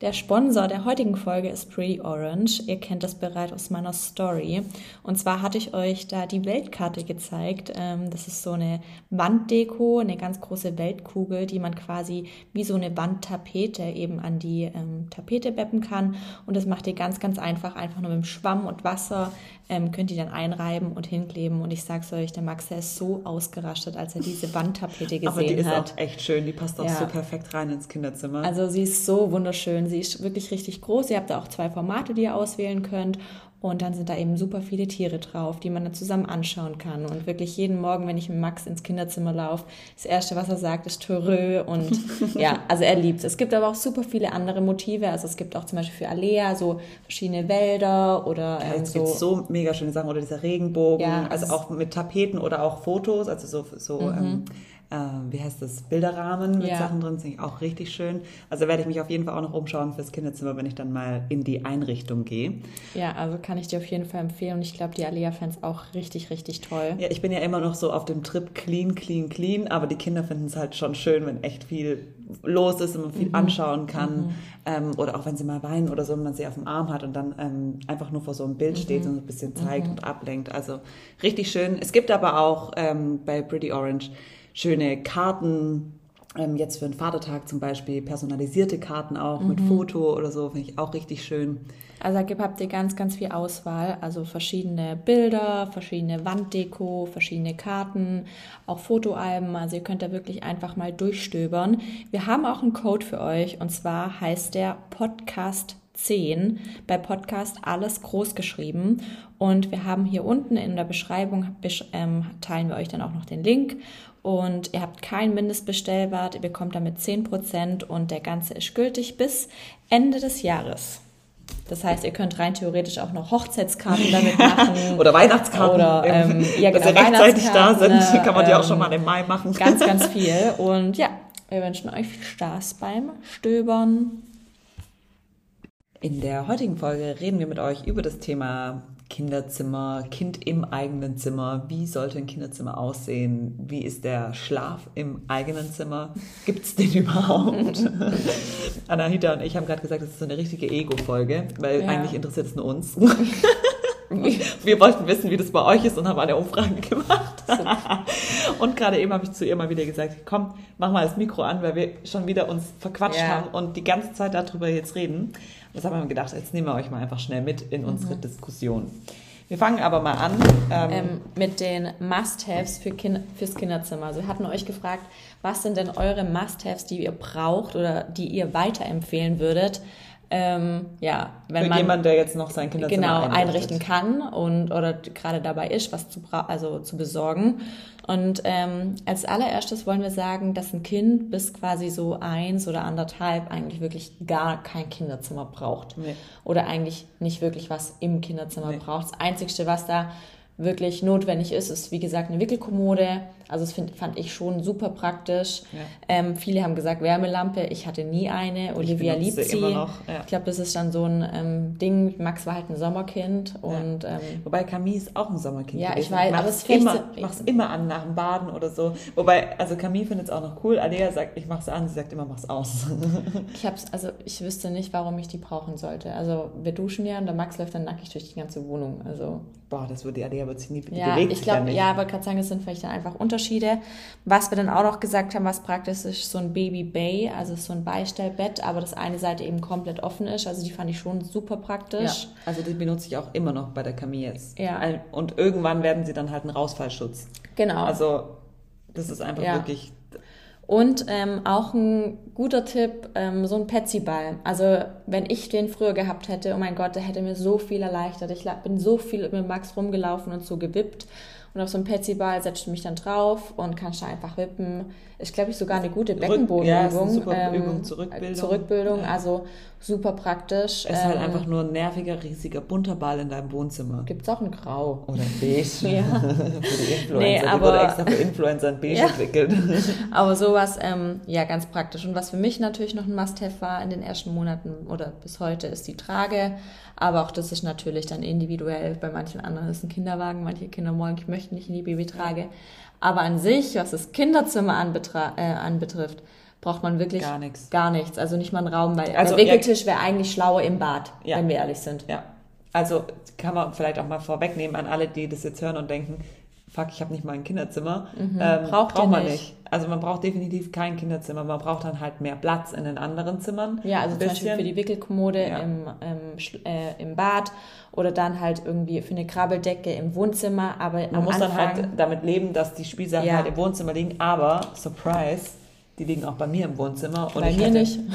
Der Sponsor der heutigen Folge ist Pretty Orange. Ihr kennt das bereits aus meiner Story. Und zwar hatte ich euch da die Weltkarte gezeigt. Ähm, das ist so eine Wanddeko, eine ganz große Weltkugel, die man quasi wie so eine Wandtapete eben an die ähm, Tapete beppen kann. Und das macht ihr ganz, ganz einfach, einfach nur mit dem Schwamm und Wasser ähm, könnt ihr dann einreiben und hinkleben. Und ich sag's euch, der Max, der ist so ausgerastet, als er diese Wandtapete gesehen hat. Aber die ist hat. auch echt schön. Die passt auch ja. so perfekt rein ins Kinderzimmer. Also sie ist so wunderschön. Sie ist wirklich richtig groß. Ihr habt da auch zwei Formate, die ihr auswählen könnt. Und dann sind da eben super viele Tiere drauf, die man dann zusammen anschauen kann. Und wirklich jeden Morgen, wenn ich mit Max ins Kinderzimmer laufe, das Erste, was er sagt, ist Törö. Und ja, also er liebt es. Es gibt aber auch super viele andere Motive. Also es gibt auch zum Beispiel für Alea so verschiedene Wälder oder ähm, ja, es so. gibt so mega schöne Sachen. Oder dieser Regenbogen. Ja, also, also auch mit Tapeten oder auch Fotos. Also so, so mhm. ähm, äh, wie heißt das, Bilderrahmen mit ja. Sachen drin, finde ich auch richtig schön. Also werde ich mich auf jeden Fall auch noch umschauen fürs Kinderzimmer, wenn ich dann mal in die Einrichtung gehe. Ja, also kann ich dir auf jeden Fall empfehlen und ich glaube, die Alea-Fans auch richtig, richtig toll. Ja, ich bin ja immer noch so auf dem Trip clean, clean, clean, aber die Kinder finden es halt schon schön, wenn echt viel los ist und man viel mhm. anschauen kann. Mhm. Ähm, oder auch wenn sie mal weinen oder so und man sie auf dem Arm hat und dann ähm, einfach nur vor so einem Bild mhm. steht und so ein bisschen zeigt mhm. und ablenkt. Also richtig schön. Es gibt aber auch ähm, bei Pretty Orange schöne Karten, ähm, jetzt für den Vatertag zum Beispiel, personalisierte Karten auch mhm. mit Foto oder so, finde ich auch richtig schön. Also da habt ihr ganz, ganz viel Auswahl, also verschiedene Bilder, verschiedene Wanddeko, verschiedene Karten, auch Fotoalben, also ihr könnt da wirklich einfach mal durchstöbern. Wir haben auch einen Code für euch und zwar heißt der Podcast 10. Bei Podcast alles groß geschrieben. Und wir haben hier unten in der Beschreibung, ähm, teilen wir euch dann auch noch den Link. Und ihr habt keinen Mindestbestellwert, ihr bekommt damit 10% und der ganze ist gültig bis Ende des Jahres. Das heißt, ihr könnt rein theoretisch auch noch Hochzeitskarten damit machen. oder Weihnachtskarten. Oder ähm, ja, genau, Dass sie rechtzeitig da sind, kann man die auch schon mal im Mai machen. Ganz, ganz viel. Und ja, wir wünschen euch viel Spaß beim Stöbern. In der heutigen Folge reden wir mit euch über das Thema Kinderzimmer, Kind im eigenen Zimmer. Wie sollte ein Kinderzimmer aussehen? Wie ist der Schlaf im eigenen Zimmer? Gibt es den überhaupt? Anahita und ich haben gerade gesagt, das ist so eine richtige Ego-Folge, weil ja. eigentlich interessiert es nur uns. wir wollten wissen, wie das bei euch ist und haben eine Umfrage gemacht. und gerade eben habe ich zu ihr mal wieder gesagt, komm, mach mal das Mikro an, weil wir schon wieder uns verquatscht ja. haben und die ganze Zeit darüber jetzt reden. Das haben wir gedacht, jetzt nehmen wir euch mal einfach schnell mit in unsere mhm. Diskussion. Wir fangen aber mal an. Ähm, ähm, mit den Must-Haves für kind fürs Kinderzimmer. Also wir hatten euch gefragt, was sind denn eure Must-Haves, die ihr braucht oder die ihr weiterempfehlen würdet, ähm, ja, wenn Für man jemand, der jetzt noch sein Kinderzimmer genau einrichten kann und oder gerade dabei ist, was zu also zu besorgen. Und ähm, als allererstes wollen wir sagen, dass ein Kind bis quasi so eins oder anderthalb eigentlich wirklich gar kein Kinderzimmer braucht nee. oder eigentlich nicht wirklich was im Kinderzimmer nee. braucht. Das Einzigste, was da wirklich notwendig ist, ist wie gesagt eine Wickelkommode. Also das find, fand ich schon super praktisch. Ja. Ähm, viele haben gesagt Wärmelampe. Ich hatte nie eine. Olivia liebt sie. Immer noch, ja. Ich glaube, das ist dann so ein ähm, Ding. Max war halt ein Sommerkind und ja. ähm, wobei Camille ist auch ein Sommerkind. Ja, gewesen. ich weiß. Aber es immer, mach's immer an nach dem Baden oder so. Wobei also Camille findet es auch noch cool. Alea sagt, ich mach's an. Sie sagt immer, mach's aus. ich hab's also ich wüsste nicht, warum ich die brauchen sollte. Also wir duschen ja und der Max läuft dann nackig durch die ganze Wohnung. Also boah, das würde die Alea wird sich nie ja, bewegt. Ich glaube, ja, aber gerade sagen, es sind vielleicht dann einfach Unterschiede. Was wir dann auch noch gesagt haben, was praktisch ist, so ein Baby Bay, also so ein Beistellbett, aber das eine Seite eben komplett offen ist. Also die fand ich schon super praktisch. Ja, also die benutze ich auch immer noch bei der Camille jetzt. Ja. Und irgendwann werden sie dann halt ein Rausfallschutz. Genau. Also das ist einfach ja. wirklich und ähm, auch ein guter Tipp, ähm, so ein Petsy-Ball. Also wenn ich den früher gehabt hätte, oh mein Gott, der hätte mir so viel erleichtert. Ich bin so viel mit Max rumgelaufen und so gewippt. Und auf so einem Petsyball setzt du mich dann drauf und kannst da einfach wippen. Ist, glaube ich, sogar eine gute Beckenbodenübung. Ja, ist eine super ähm, Übung, Zurückbildung. Zurückbildung, ja. also super praktisch. Es ist halt ähm, einfach nur ein nerviger, riesiger, bunter Ball in deinem Wohnzimmer. Gibt es auch ein Grau. Oder ein Beige. ja. für die Influencer. Nee, aber, die wurde extra für Influencer ein Beige ja. entwickelt. aber sowas, ähm, ja, ganz praktisch. Und was für mich natürlich noch ein Must-Have war in den ersten Monaten oder bis heute, ist die Trage. Aber auch das ist natürlich dann individuell. Bei manchen anderen ist ein Kinderwagen, manche Kinder wollen, ich möchte nicht in die Babytrage. Aber an sich, was das Kinderzimmer äh, anbetrifft, braucht man wirklich gar nichts. Gar nichts. Also nicht mal einen Raum, weil also, der Wickeltisch wäre eigentlich schlauer im Bad, ja. wenn wir ehrlich sind. Ja. Also kann man vielleicht auch mal vorwegnehmen an alle, die das jetzt hören und denken, fuck, ich habe nicht mal ein Kinderzimmer. Mhm. Ähm, braucht, braucht man nicht. nicht. Also man braucht definitiv kein Kinderzimmer. Man braucht dann halt mehr Platz in den anderen Zimmern. Ja, also zum Beispiel für die Wickelkommode ja. im, im, äh, im Bad oder dann halt irgendwie für eine Krabbeldecke im Wohnzimmer. Aber man muss Anfang, dann halt damit leben, dass die Spielsachen ja. halt im Wohnzimmer liegen. Aber Surprise, die liegen auch bei mir im Wohnzimmer. Bei mir hatte, nicht.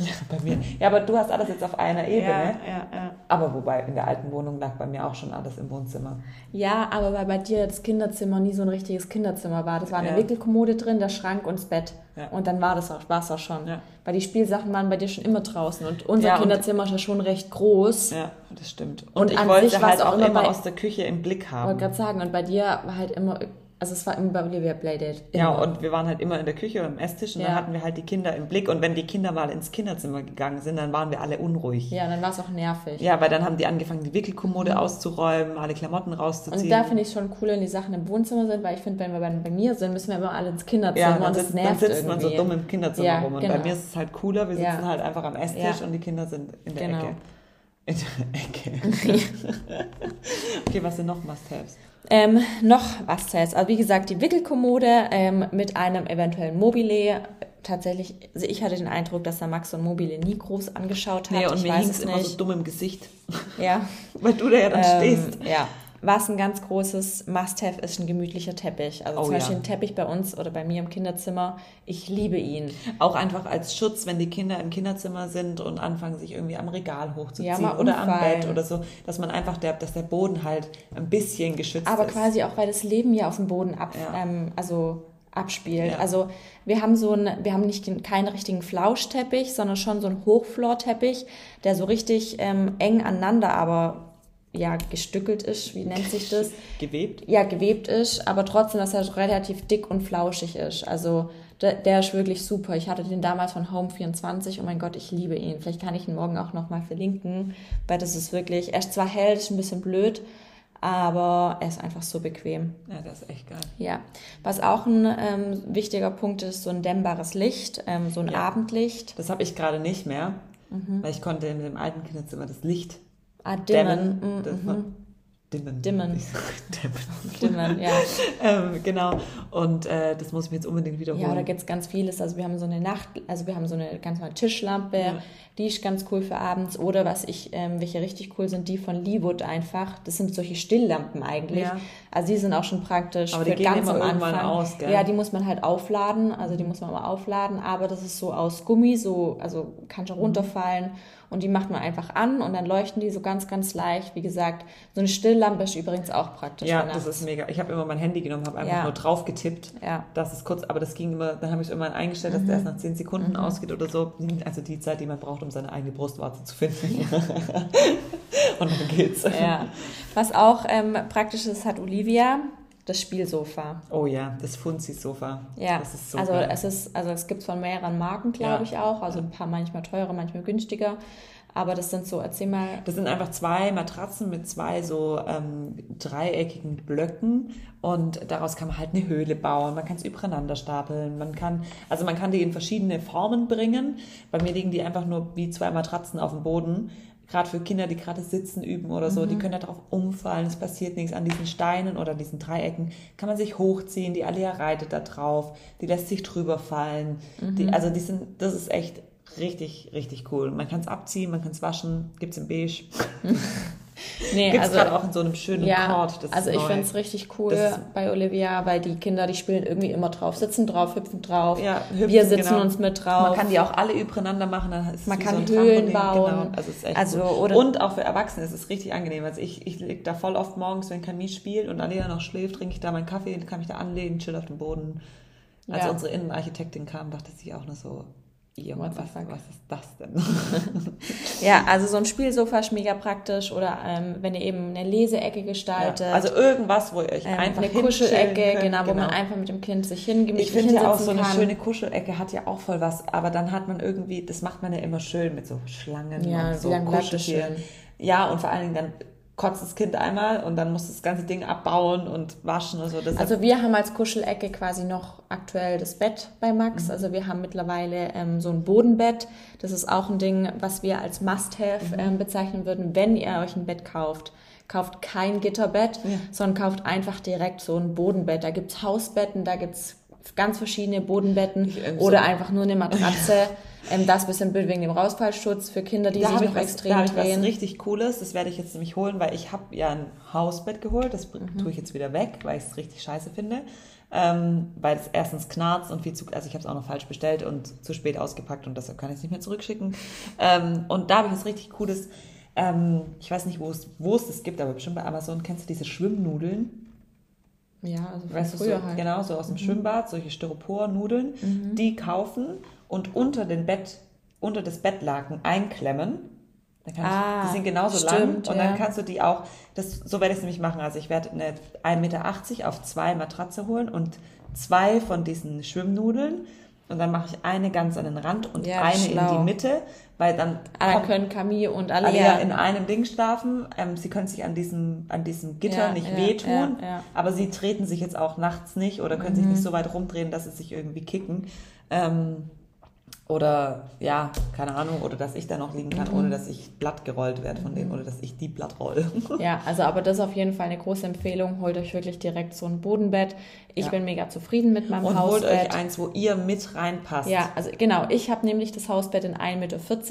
Ja, bei mir. Ja, aber du hast alles jetzt auf einer Ebene. Ja, ja, ja. Aber wobei, in der alten Wohnung lag bei mir auch schon alles im Wohnzimmer. Ja, aber weil bei dir das Kinderzimmer nie so ein richtiges Kinderzimmer war. Das war eine ja. Wickelkommode drin, der Schrank und das Bett. Ja. Und dann war das auch, es auch schon. Ja. Weil die Spielsachen waren bei dir schon immer draußen. Und unser ja, Kinderzimmer ist ja schon recht groß. Ja, das stimmt. Und, und ich wollte halt auch immer, immer aus der Küche im Blick haben. Ich wollte gerade sagen, und bei dir war halt immer also es war immer bei Olivia Playdate. Ja, und wir waren halt immer in der Küche oder im Esstisch und ja. dann hatten wir halt die Kinder im Blick. Und wenn die Kinder mal ins Kinderzimmer gegangen sind, dann waren wir alle unruhig. Ja, dann war es auch nervig. Ja, weil dann haben die angefangen, die Wickelkommode mhm. auszuräumen, alle Klamotten rauszuziehen. Und da finde ich schon cool, wenn die Sachen im Wohnzimmer sind, weil ich finde, wenn wir bei, bei, mir sind, müssen wir immer alle ins Kinderzimmer ja, und das sitzt, nervt Dann sitzt irgendwie. man so dumm im Kinderzimmer ja, rum. Und genau. bei mir ist es halt cooler, wir sitzen halt einfach am Esstisch und die Kinder sind in der genau. Ecke. In der Ecke. okay, was sind noch Must-Haves? Ähm, noch was heißt, also wie gesagt, die Wickelkommode ähm, mit einem eventuellen Mobile. Tatsächlich, also ich hatte den Eindruck, dass der Max und Mobile nie groß angeschaut hat. Nee, und ich mir hing es immer so dumm im Gesicht. Ja. Weil du da ja dann ähm, stehst. Ja, was ein ganz großes Must-Have ist, ein gemütlicher Teppich. Also oh, zum Beispiel ja. ein Teppich bei uns oder bei mir im Kinderzimmer. Ich liebe ihn. Auch einfach als Schutz, wenn die Kinder im Kinderzimmer sind und anfangen, sich irgendwie am Regal hochzuziehen ja, oder am Bett oder so, dass man einfach, der, dass der Boden halt ein bisschen geschützt Aber ist. Aber quasi auch, weil das Leben ja auf dem Boden ab, ja. ähm, also abspielt. Ja. Also wir haben so ein, wir haben nicht keinen richtigen Flauschteppich, sondern schon so einen Hochflorteppich, der so richtig ähm, eng aneinander aber ja, gestückelt ist, wie nennt sich das? Gewebt? Ja, gewebt ist, aber trotzdem, dass er relativ dick und flauschig ist. Also der, der ist wirklich super. Ich hatte den damals von Home24. Oh mein Gott, ich liebe ihn. Vielleicht kann ich ihn morgen auch nochmal verlinken, weil das ist wirklich, er ist zwar hell, ist ein bisschen blöd, aber er ist einfach so bequem. Ja, das ist echt geil. Ja, was auch ein ähm, wichtiger Punkt ist, so ein dämmbares Licht, ähm, so ein ja. Abendlicht. Das habe ich gerade nicht mehr, mhm. weil ich konnte in dem alten Kinderzimmer das Licht Ah, dimmen. dimmen. Mhm. Dimmen. Dimmen. Dimmen. Dimmen, ja. ähm, genau. Und äh, das muss ich mir jetzt unbedingt wiederholen. Ja, da gibt es ganz vieles. Also wir haben so eine Nacht, also wir haben so eine ganz normale Tischlampe, ja. die ist ganz cool für abends. Oder was ich, ähm, welche richtig cool sind, die von Leewood einfach. Das sind solche Stilllampen eigentlich. Ja. Also die sind auch schon praktisch aber die für gehen ganz immer am Anfang. Aus, gell? Ja, die muss man halt aufladen. Also die muss man mal aufladen. Aber das ist so aus Gummi, so, also kann schon runterfallen. Und die macht man einfach an und dann leuchten die so ganz, ganz leicht. Wie gesagt, so eine Stilllampe ist übrigens auch praktisch. Ja, das ist mega. Ich habe immer mein Handy genommen, habe einfach ja. nur drauf getippt. Ja. Das ist kurz, aber das ging immer, dann habe ich es immer eingestellt, dass mhm. der erst nach 10 Sekunden mhm. ausgeht oder so. Also die Zeit, die man braucht, um seine eigene Brustwarze zu finden. und dann geht's. Ja. Was auch ähm, praktisch ist, hat Olivia das Spielsofa. Oh ja, das Funzi-Sofa. Ja, das ist so also geil. es ist, also es gibt von mehreren Marken, glaube ja. ich auch, also ein paar manchmal teurer, manchmal günstiger. Aber das sind so, erzähl mal. Das sind einfach zwei Matratzen mit zwei so ähm, dreieckigen Blöcken und daraus kann man halt eine Höhle bauen. Man kann es übereinander stapeln. Man kann, also man kann die in verschiedene Formen bringen. Bei mir liegen die einfach nur wie zwei Matratzen auf dem Boden gerade für Kinder, die gerade sitzen üben oder so, mhm. die können da drauf umfallen, es passiert nichts an diesen Steinen oder diesen Dreiecken, kann man sich hochziehen, die Alia reitet da drauf, die lässt sich drüber fallen. Mhm. Die, also die sind, das ist echt richtig, richtig cool. Man kann es abziehen, man kann es waschen, gibt es in beige. Nee, Gibt's also gerade auch in so einem schönen ja, Chord. also ich finde es richtig cool bei Olivia, weil die Kinder, die spielen irgendwie immer drauf, sitzen drauf, hüpfen drauf. Ja, hüpfen, wir sitzen genau. uns mit drauf. Man kann die auch alle übereinander machen, dann ist es Man kann so ein Höhlen Trampolin, bauen. Genau. Also, ist echt Also, oder- und auch für Erwachsene ist es richtig angenehm. Also ich, ich liege da voll oft morgens, wenn Camille spielt und Alea noch schläft, trinke ich da meinen Kaffee kann mich da anlegen, chill auf dem Boden. Als Ja. unsere Innenarchitektin kam, dachte sie auch nur so, What was, was ist das denn? Ja, also so ein Spielsofa ist mega praktisch oder ähm, wenn ihr eben eine Leseecke gestaltet. Ja, also irgendwas, wo ihr euch ähm, einfach eine Kuschelecke, könnt, genau, wo man einfach mit dem Kind sich hingemütlich Ich finde ja auch so eine kann. schöne Kuschelecke hat ja auch voll was, aber dann hat man irgendwie, das macht man ja immer schön mit so Schlangen Ja, und so Kuscheltieren. Ja, und vor allen Dingen dann kotzt das Kind einmal und dann muss das ganze Ding abbauen und waschen und so. Das Also wir haben als Kuschelecke quasi noch aktuell das Bett bei Max. Mhm. Also wir haben mittlerweile ähm, so ein Bodenbett. Das ist auch ein Ding, was wir als Must-Have Mhm. ähm, bezeichnen würden, wenn ihr euch ein Bett kauft. Kauft kein Gitterbett, Ja. sondern kauft einfach direkt so ein Bodenbett. Da gibt's Hausbetten, da gibt's ganz verschiedene Bodenbetten ähm, so- oder einfach nur eine Matratze. Ähm, das bisschen blöd wegen dem Rausfallschutz für Kinder, die da sich noch was, extrem da hab ich was drehen. richtig Cooles, das werde ich jetzt nämlich holen, weil ich habe ja ein Hausbett geholt, das Mhm. tue ich jetzt wieder weg, weil ich es richtig scheiße finde. Ähm, weil es erstens knarzt und viel zu, also ich habe es auch noch falsch bestellt und zu spät ausgepackt und deshalb kann ich es nicht mehr zurückschicken. Ähm, und da habe ich was richtig Cooles, ähm, ich weiß nicht, wo es, wo es das gibt, aber bestimmt bei Amazon kennst du diese Schwimmnudeln. Ja, also Weißt du, so, früher halt. genau, so aus dem Schwimmbad, solche Styropornudeln, Mhm. die kaufen und unter den Bett, unter das Bettlaken einklemmen. Ah, ich, die sind genauso lang stimmt, und ja. dann kannst du die auch, das, so werde ich es nämlich machen. Also ich werde eine 1,80 Meter auf zwei Matratze holen und zwei von diesen Schwimmnudeln und dann mache ich eine ganz an den Rand und Ja, eine schlau. in die Mitte, weil dann Ah, dann können Camille und alle, alle ja in einem Ding schlafen. Ähm, sie können sich an diesem, an diesem Gitter Ja, nicht wehtun, aber sie treten sich jetzt auch nachts nicht oder können sich nicht so weit rumdrehen, dass sie sich irgendwie kicken. Ähm, oder ja, keine Ahnung, oder dass ich da noch liegen kann, ohne dass ich blatt gerollt werde von denen oder dass ich die blatt roll. Ja, also aber das ist auf jeden Fall eine große Empfehlung. Holt euch wirklich direkt so ein Bodenbett. Ich Ja. bin mega zufrieden mit meinem Und holt Hausbett. euch eins, wo ihr mit reinpasst. Ja, also genau. Ich habe nämlich das Hausbett in 1,40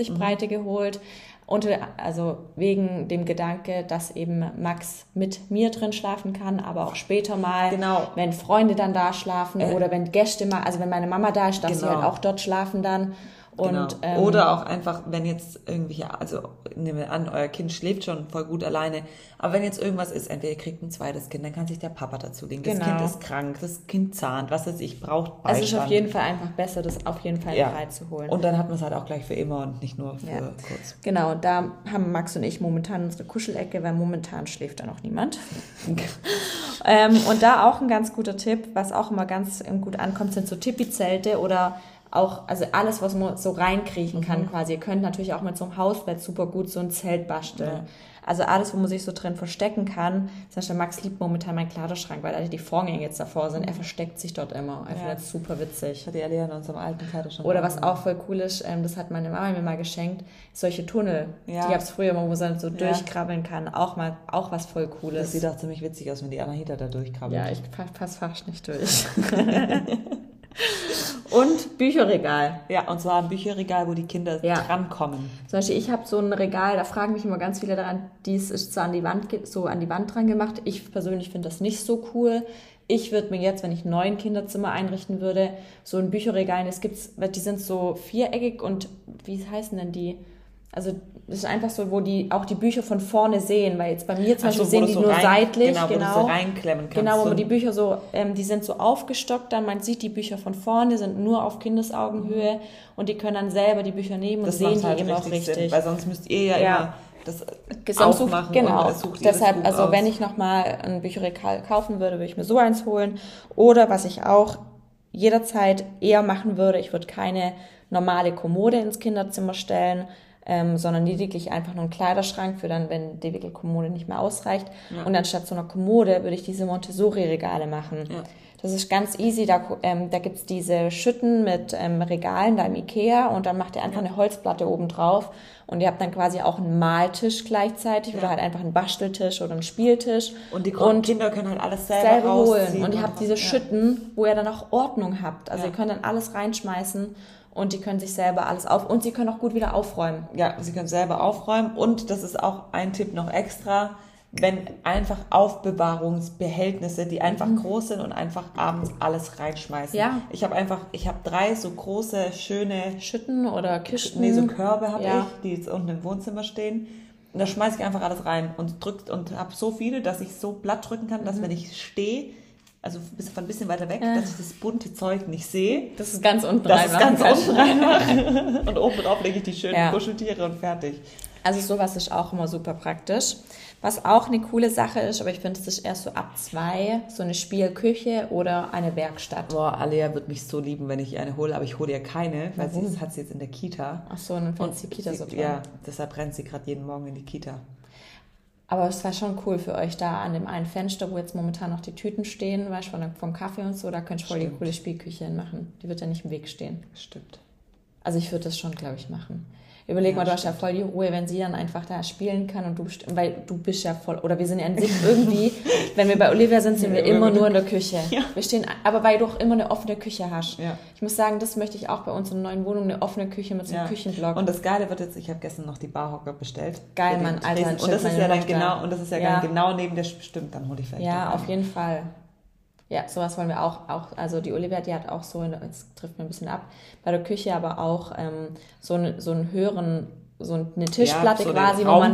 Meter Mhm. Breite geholt. Unter, also wegen dem Gedanke, dass eben Max mit mir drin schlafen kann, aber auch später mal, Genau. wenn Freunde dann da schlafen Äh, oder wenn Gäste mal, also wenn meine Mama da ist, dass sie Genau. halt auch dort schlafen dann. Und, Genau. ähm, Oder auch einfach, wenn jetzt irgendwie, also nehmen wir an, euer Kind schläft schon voll gut alleine, aber wenn jetzt irgendwas ist, entweder ihr kriegt ein zweites Kind, dann kann sich der Papa dazu legen. Das Genau. Kind ist krank, das Kind zahnt, was weiß ich, braucht es Beistand. ist auf jeden Fall einfach besser, das auf jeden Fall ja. beizuholen. Und dann hat man es halt auch gleich für immer und nicht nur für Ja. kurz. Genau, da haben Max und ich momentan unsere Kuschelecke, weil momentan schläft da noch niemand. ähm, und da auch ein ganz guter Tipp, was auch immer ganz ähm, gut ankommt, sind so Tipi-Zelte oder auch, also alles, was man so reinkriechen kann Mhm. quasi. Ihr könnt natürlich auch mit so einem Hausbett super gut so ein Zelt basteln. Ja. Also alles, wo man sich so drin verstecken kann. Zum Beispiel Max liebt momentan meinen Kleiderschrank, weil da die Vorgänge jetzt davor sind. Er versteckt sich dort immer. Er Ja. findet es super witzig. Ich hatte ja Lea in unserem alten Kleider schon. Oder was auch voll cool ist, ähm, das hat meine Mama mir mal geschenkt, solche Tunnel. Ja. Die gab es früher wo man so durchkrabbeln kann. Auch mal, auch was voll Das Cooles. sieht auch ziemlich witzig aus, wenn die Anahita da durchkrabbelt. ja, ich pa- pass fast nicht durch. Und Bücherregal. ja, und zwar ein Bücherregal, wo die Kinder Ja. drankommen. Zum Beispiel, ich habe so ein Regal, da fragen mich immer ganz viele daran, dies ist so an die Wand, so an die Wand dran gemacht. Ich persönlich finde das nicht so cool. Ich würde mir jetzt, wenn ich ein neuen Kinderzimmer einrichten würde, so ein Bücherregal, es gibt's, weil die sind so viereckig und wie heißen denn die? Also das ist einfach so, wo die auch die Bücher von vorne sehen, weil jetzt bei mir zum so, Beispiel wo sehen die so nur rein- seitlich, genau, wo du genau. so reinklemmen kannst. Genau, wo So man die Bücher so, ähm, die sind so aufgestockt, dann man sieht die Bücher von vorne, sind nur auf Kindesaugenhöhe und die können dann selber die Bücher nehmen und das sehen macht die halt eben auch richtig. Sinn, weil sonst müsst ihr ja, Ja. immer das Sonst sucht- aufmachen genau. und sucht ihr das Deshalb, also aus. wenn ich nochmal ein Bücherregal kaufen würde, würde ich mir so eins holen. Oder was ich auch jederzeit eher machen würde, ich würde keine normale Kommode ins Kinderzimmer stellen, ähm, sondern lediglich einfach nur einen Kleiderschrank für dann, wenn die Wickelkommode nicht mehr ausreicht. Ja. Und anstatt so einer Kommode würde ich diese Montessori-Regale machen. Ja. Das ist ganz easy. Da, ähm, da gibt's diese Schütten mit ähm, Regalen da im Ikea und dann macht ihr einfach eine Holzplatte oben drauf und ihr habt dann quasi auch einen Maltisch gleichzeitig oder halt einfach einen Basteltisch oder einen Spieltisch. und die und Kinder können halt alles selber, selber holen. Und ihr habt diese ja. Schütten, wo ihr dann auch Ordnung habt. Also Ja. ihr könnt dann alles reinschmeißen Und die können sich selber alles auf und sie können auch gut wieder aufräumen. Ja, sie können selber aufräumen und das ist auch ein Tipp noch extra, wenn einfach Aufbewahrungsbehältnisse, die einfach mhm. groß sind und einfach abends alles reinschmeißen. Ja. Ich habe einfach, ich habe drei so große, schöne Schütten oder Kisten. Nee, so Körbe habe ja. ich, die jetzt unten im Wohnzimmer stehen. Und da schmeiße ich einfach alles rein und drückt und habe so viele, dass ich so blatt drücken kann, dass mhm. wenn ich stehe, also von ein bisschen weiter weg, äh. dass ich das bunte Zeug nicht sehe. Das ist ganz unten rein. Das ist ganz unten rein. und oben drauf lege ich die schönen ja. Kuscheltiere und fertig. Also sowas ist auch immer super praktisch. Was auch eine coole Sache ist, aber ich finde, es ist erst so ab zwei, so eine Spielküche oder eine Werkstatt. Boah, Alea wird mich so lieben, wenn ich eine hole, aber ich hole ihr keine, weil Warum? sie hat sie jetzt in der Kita. Ach so, dann fängt die Kita sie, so dran. Ja, deshalb rennt sie gerade jeden Morgen in die Kita. Aber es war schon cool für euch da an dem einen Fenster, wo jetzt momentan noch die Tüten stehen, weißt du, vom Kaffee und so, da könnt ihr voll die coole Spielküche hinmachen. Die wird ja nicht im Weg stehen. Stimmt. Also ich würde das schon, glaube ich, machen. Überleg ja, mal, du hast ja voll die Ruhe, wenn sie dann einfach da spielen kann und du, weil du bist ja voll, oder wir sind ja an sich irgendwie, wenn wir bei Olivia sind, sind wir immer nur in der Küche. Ja. Wir stehen, aber weil du auch immer eine offene Küche hast. Ja. Ich muss sagen, das möchte ich auch bei uns in der neuen Wohnung, eine offene Küche mit so einem ja. Küchenblock. Und das Geile wird jetzt, ich habe gestern noch die Barhocker bestellt. Geil, Mann, Alter. Und das ist ja dann genau, und das ist ja, ja. genau neben der, stimmt, dann hole ich vielleicht. Ja, auf jeden Fall. Ja, sowas wollen wir auch, auch, also die Olivia, die hat auch so, jetzt trifft mir ein bisschen ab, bei der Küche aber auch ähm, so, eine, so einen höheren so eine Tischplatte ja, so quasi, wo man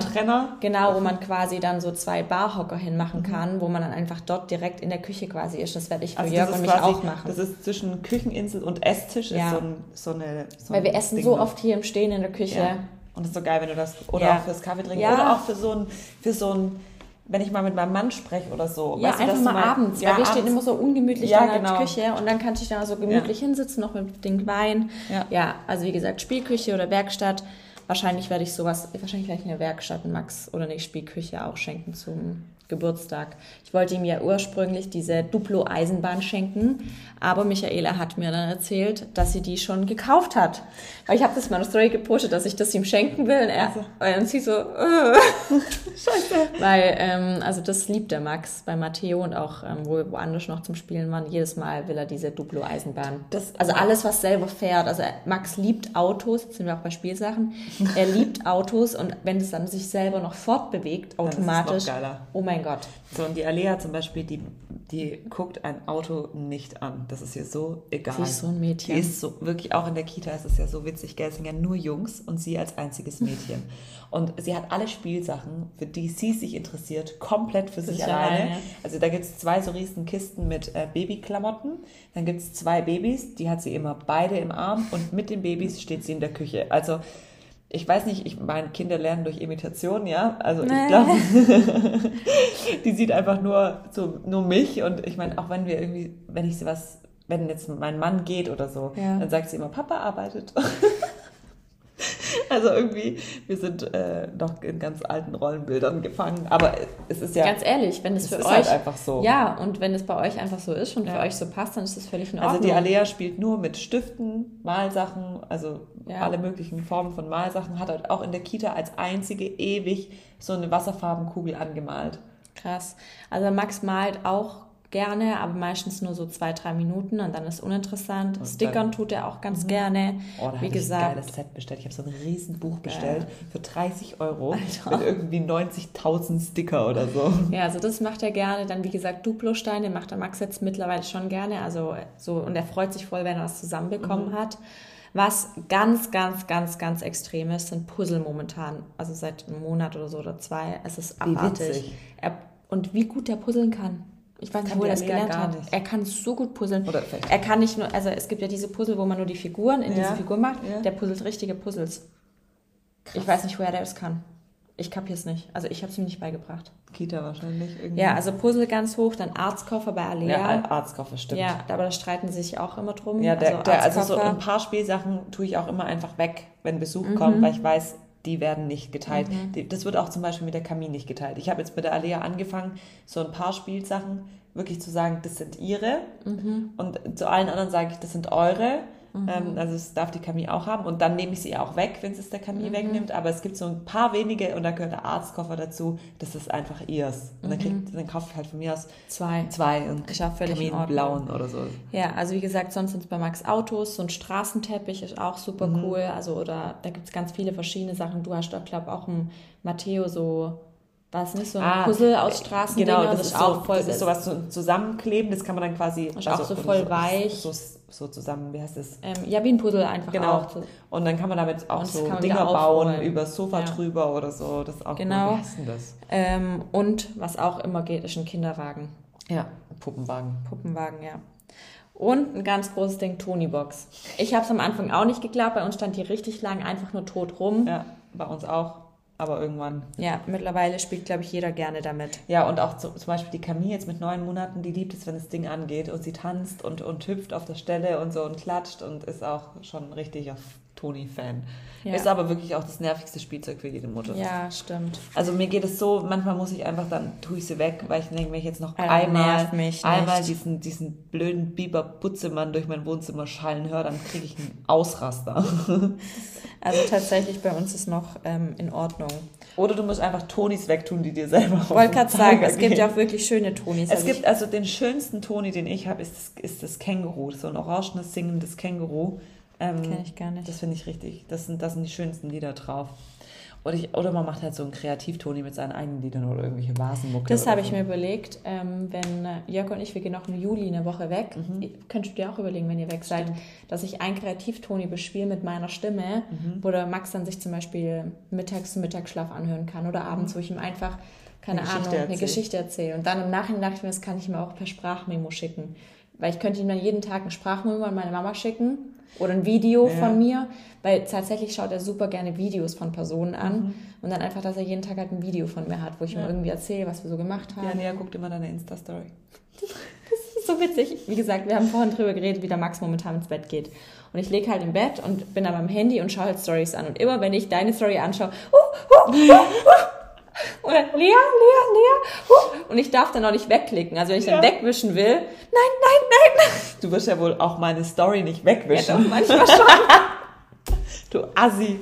genau, wo man quasi dann so zwei Barhocker hinmachen mhm. kann, wo man dann einfach dort direkt in der Küche quasi ist. Das werde ich für also Jörg und mich quasi, auch machen. Das ist zwischen Kücheninsel und Esstisch ja. ist so, ein, so eine. So Weil wir essen Ding so oft hier im Stehen in der Küche. Ja. Und das ist so geil, wenn du das oder auch fürs Kaffee trinken oder auch für so ein für so ein wenn ich mal mit meinem Mann spreche oder so. Ja, weißt einfach du, mal, mal abends, ja, weil wir abends. stehen immer so ungemütlich ja, in der genau. Küche und dann kann ich da so gemütlich ja. hinsitzen, noch mit dem Wein. Ja. ja, also wie gesagt, Spielküche oder Werkstatt Wahrscheinlich werde ich sowas, wahrscheinlich werde ich eine Werkstatt Max oder eine Spielküche auch schenken zum Geburtstag. Ich wollte ihm ja ursprünglich diese Duplo-Eisenbahn schenken, aber Michaela hat mir dann erzählt, dass sie die schon gekauft hat. Weil ich habe das mal eine Story gepostet, dass ich das ihm schenken will und, er, also. und sie so, äh. Scheiße. Weil, ähm, also das liebt der Max bei Matteo und auch, ähm, wo wir woanders noch zum Spielen waren, jedes Mal will er diese Duplo-Eisenbahn. Also alles, was selber fährt. Also Max liebt Autos, jetzt sind wir auch bei Spielsachen. Er liebt Autos und wenn es dann sich selber noch fortbewegt, automatisch. Oh mein mein Gott. So, und die Alea zum Beispiel, die, die guckt ein Auto nicht an. Das ist ihr so egal. Sie ist so ein Mädchen. Die ist so, wirklich auch in der Kita ist es ja so witzig, gell? Es sind ja nur Jungs und sie als einziges Mädchen. und sie hat alle Spielsachen, für die sie sich interessiert, komplett für sich, sich alleine. alleine. Also da gibt es zwei so riesen Kisten mit äh, Babyklamotten. Dann gibt es zwei Babys, die hat sie immer beide im Arm und mit den Babys steht sie in der Küche. Also ich weiß nicht, ich meine, Kinder lernen durch Imitation, ja. Also ich glaube, die sieht einfach nur so nur mich und ich meine, auch wenn wir irgendwie, wenn ich sie was, wenn jetzt mein Mann geht oder so, ja. dann sagt sie immer, Papa arbeitet. Also irgendwie, wir sind äh, noch in ganz alten Rollenbildern gefangen. Aber es ist ja. Ganz ehrlich, wenn es, es für ist euch. Halt einfach so. Ja, und wenn es bei euch einfach so ist und ja. für euch so passt, dann ist das völlig in Ordnung. Also die Alea spielt nur mit Stiften, Malsachen, also ja. alle möglichen Formen von Malsachen, hat halt auch in der Kita als einzige ewig so eine Wasserfarbenkugel angemalt. Krass. Also Max malt auch gerne, aber meistens nur so zwei, drei Minuten und dann ist uninteressant. Und Stickern tut er auch ganz mhm. gerne. Oh, da Wie gesagt, ich ein geiles Set bestellt. Ich habe so ein riesen Buch bestellt äh, für 30 Euro Alter. mit irgendwie 90.000 Sticker oder so. Ja, also das macht er gerne. Dann wie gesagt Duplo-Steine macht der Max jetzt mittlerweile schon gerne. Also so und er freut sich voll, wenn er das zusammenbekommen mhm. hat. Was ganz, ganz, ganz, ganz extrem ist, sind Puzzle momentan. Also seit einem Monat oder so oder zwei. Es ist abartig. Er, und wie gut der puzzeln kann. Ich weiß nicht, wo er das gelernt hat. Nicht. Er kann so gut puzzeln. Oder vielleicht. Er kann nicht nur, also es gibt ja diese Puzzle, wo man nur die Figuren in ja. diese Figur macht. Ja. Der puzzelt richtige Puzzles. Krass. Ich weiß nicht, woher der das kann. Ich kapiere es nicht. Also ich habe es ihm nicht beigebracht. Kita wahrscheinlich. Irgendwie. Ja, also Puzzle ganz hoch, dann Arztkoffer bei Alea. Ja, Arztkoffer, stimmt. Ja, aber da streiten sie sich auch immer drum. Ja, der, also, der, also so ein paar Spielsachen tue ich auch immer einfach weg, wenn Besuch mhm. kommt, weil ich weiß, die werden nicht geteilt. Mhm. Das wird auch zum Beispiel mit der Kamin nicht geteilt. Ich habe jetzt mit der Alea angefangen, so ein paar Spielsachen wirklich zu sagen, das sind ihre. Mhm. Und zu allen anderen sage ich, das sind eure. Mhm. Ähm, also es darf die Camille auch haben. Und dann nehme ich sie auch weg, wenn es der Camille mhm. wegnimmt. Aber es gibt so ein paar wenige und da gehört der Arztkoffer dazu. Das ist einfach ihrs. Und dann, kriegt, mhm. dann kaufe ich halt von mir aus zwei. Zwei und ich Camille blauen oder so. Ja, also wie gesagt, sonst sind es bei Max Autos. So ein Straßenteppich ist auch super mhm. cool. Also oder da gibt es ganz viele verschiedene Sachen. Du hast da, glaube ich, auch ein Matteo so war es nicht so ein ah, Puzzle aus Straßen? Genau, das, das ist auch so, voll. Das ist sowas so zusammenkleben, das kann man dann quasi. Ist also, auch so voll weich. So, so, zusammen, wie heißt das? Ähm, ja, wie ein Puzzle einfach genau. auch. Und dann kann man damit auch so Dinger bauen, über das Sofa ja. drüber oder so. Das ist auch genau. Cool. Wie heißt denn das? Ähm, und was auch immer geht, ist ein Kinderwagen. Ja, Puppenwagen. Puppenwagen, ja. Und ein ganz großes Ding, Tony-Box. Ich habe es am Anfang auch nicht geglaubt. Bei uns stand die richtig lang einfach nur tot rum. Ja, bei uns auch aber irgendwann. Ja, mittlerweile spielt, glaube ich, jeder gerne damit. Ja, und auch zum Beispiel die Camille jetzt mit neun Monaten, die liebt es, wenn das Ding angeht und sie tanzt und, und hüpft auf der Stelle und so und klatscht und ist auch schon richtig auf Toni-Fan. Ja. Ist aber wirklich auch das nervigste Spielzeug für jede Mutter. Ja, stimmt. Also mir geht es so, manchmal muss ich einfach, dann tue ich sie weg, weil ich denke, wenn ich jetzt noch also einmal, einmal diesen, diesen blöden Biber Butzemann durch mein Wohnzimmer schallen höre, dann kriege ich einen Ausraster. Also tatsächlich bei uns ist noch ähm, in Ordnung. Oder du musst einfach Tonis wegtun, die dir selber Ich wollte gerade sagen, es gibt ja auch wirklich schöne Tonis. Es also gibt also den schönsten Toni, den ich habe, ist, das, ist das Känguru. So ein orangenes singendes Känguru. Ähm, Kenne ich gar nicht. Das finde ich richtig. Das sind, das sind die schönsten Lieder drauf. Oder, ich, oder man macht halt so einen Kreativtoni mit seinen eigenen Liedern oder irgendwelche Vasenmucke. Das habe ich mir überlegt. Ähm, wenn äh, Jörg und ich, wir gehen noch im Juli eine Woche weg. Mhm. Könntest du dir auch überlegen, wenn ihr weg seid, Stimmt. dass ich einen Kreativtoni bespiele mit meiner Stimme, mhm. wo der Max dann sich zum Beispiel mittags Mittagsschlaf anhören kann oder abends, mhm. wo ich ihm einfach, keine eine Ahnung, Geschichte eine Geschichte erzähle. Und dann im Nachhinein dachte ich mir, das kann ich ihm auch per Sprachmemo schicken. Weil ich könnte ihm dann jeden Tag ein Sprachmemo an meine Mama schicken oder ein Video ja. von mir, weil tatsächlich schaut er super gerne Videos von Personen an mhm. und dann einfach, dass er jeden Tag halt ein Video von mir hat, wo ich ja. ihm irgendwie erzähle, was wir so gemacht haben. Ja, nee, er guckt immer deine Insta-Story. das ist so witzig. Wie gesagt, wir haben vorhin drüber geredet, wie der Max momentan ins Bett geht. Und ich lege halt im Bett und bin aber am Handy und schaue halt Stories an. Und immer, wenn ich deine Story anschaue, uh, uh, uh, oder Lea, Lea, Lea. Und ich darf dann auch nicht wegklicken. Also wenn ich ja. dann wegwischen will, nein, nein, nein. Du wirst ja wohl auch meine Story nicht wegwischen. Ja, doch, manchmal schon. du Assi.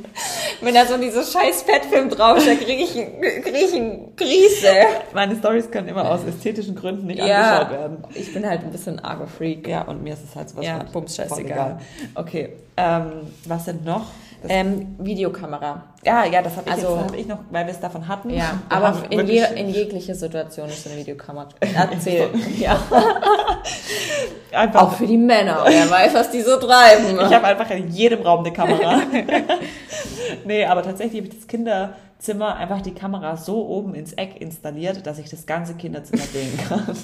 Wenn da so dieser scheiß Fettfilm draufsteht, kriege ich, krieg ich eine Krise. Meine Stories können immer aus ästhetischen Gründen nicht ja, angeschaut werden. Ich bin halt ein bisschen arger Freak. Ja, und mir ist es halt sowas ja, bums, scheißegal. Okay, ähm, was sind noch? Ähm, Videokamera. Ja, ja, das habe ich, also, hab ich noch, weil wir es davon hatten. Ja, aber in, je, in jeglicher Situation ist eine Videokamera. Erzähl. ja. Einfach. Auch für die Männer. Wer weiß, was die so treiben. Ich habe einfach in jedem Raum eine Kamera. nee, aber tatsächlich habe ich das Kinderzimmer einfach die Kamera so oben ins Eck installiert, dass ich das ganze Kinderzimmer sehen kann.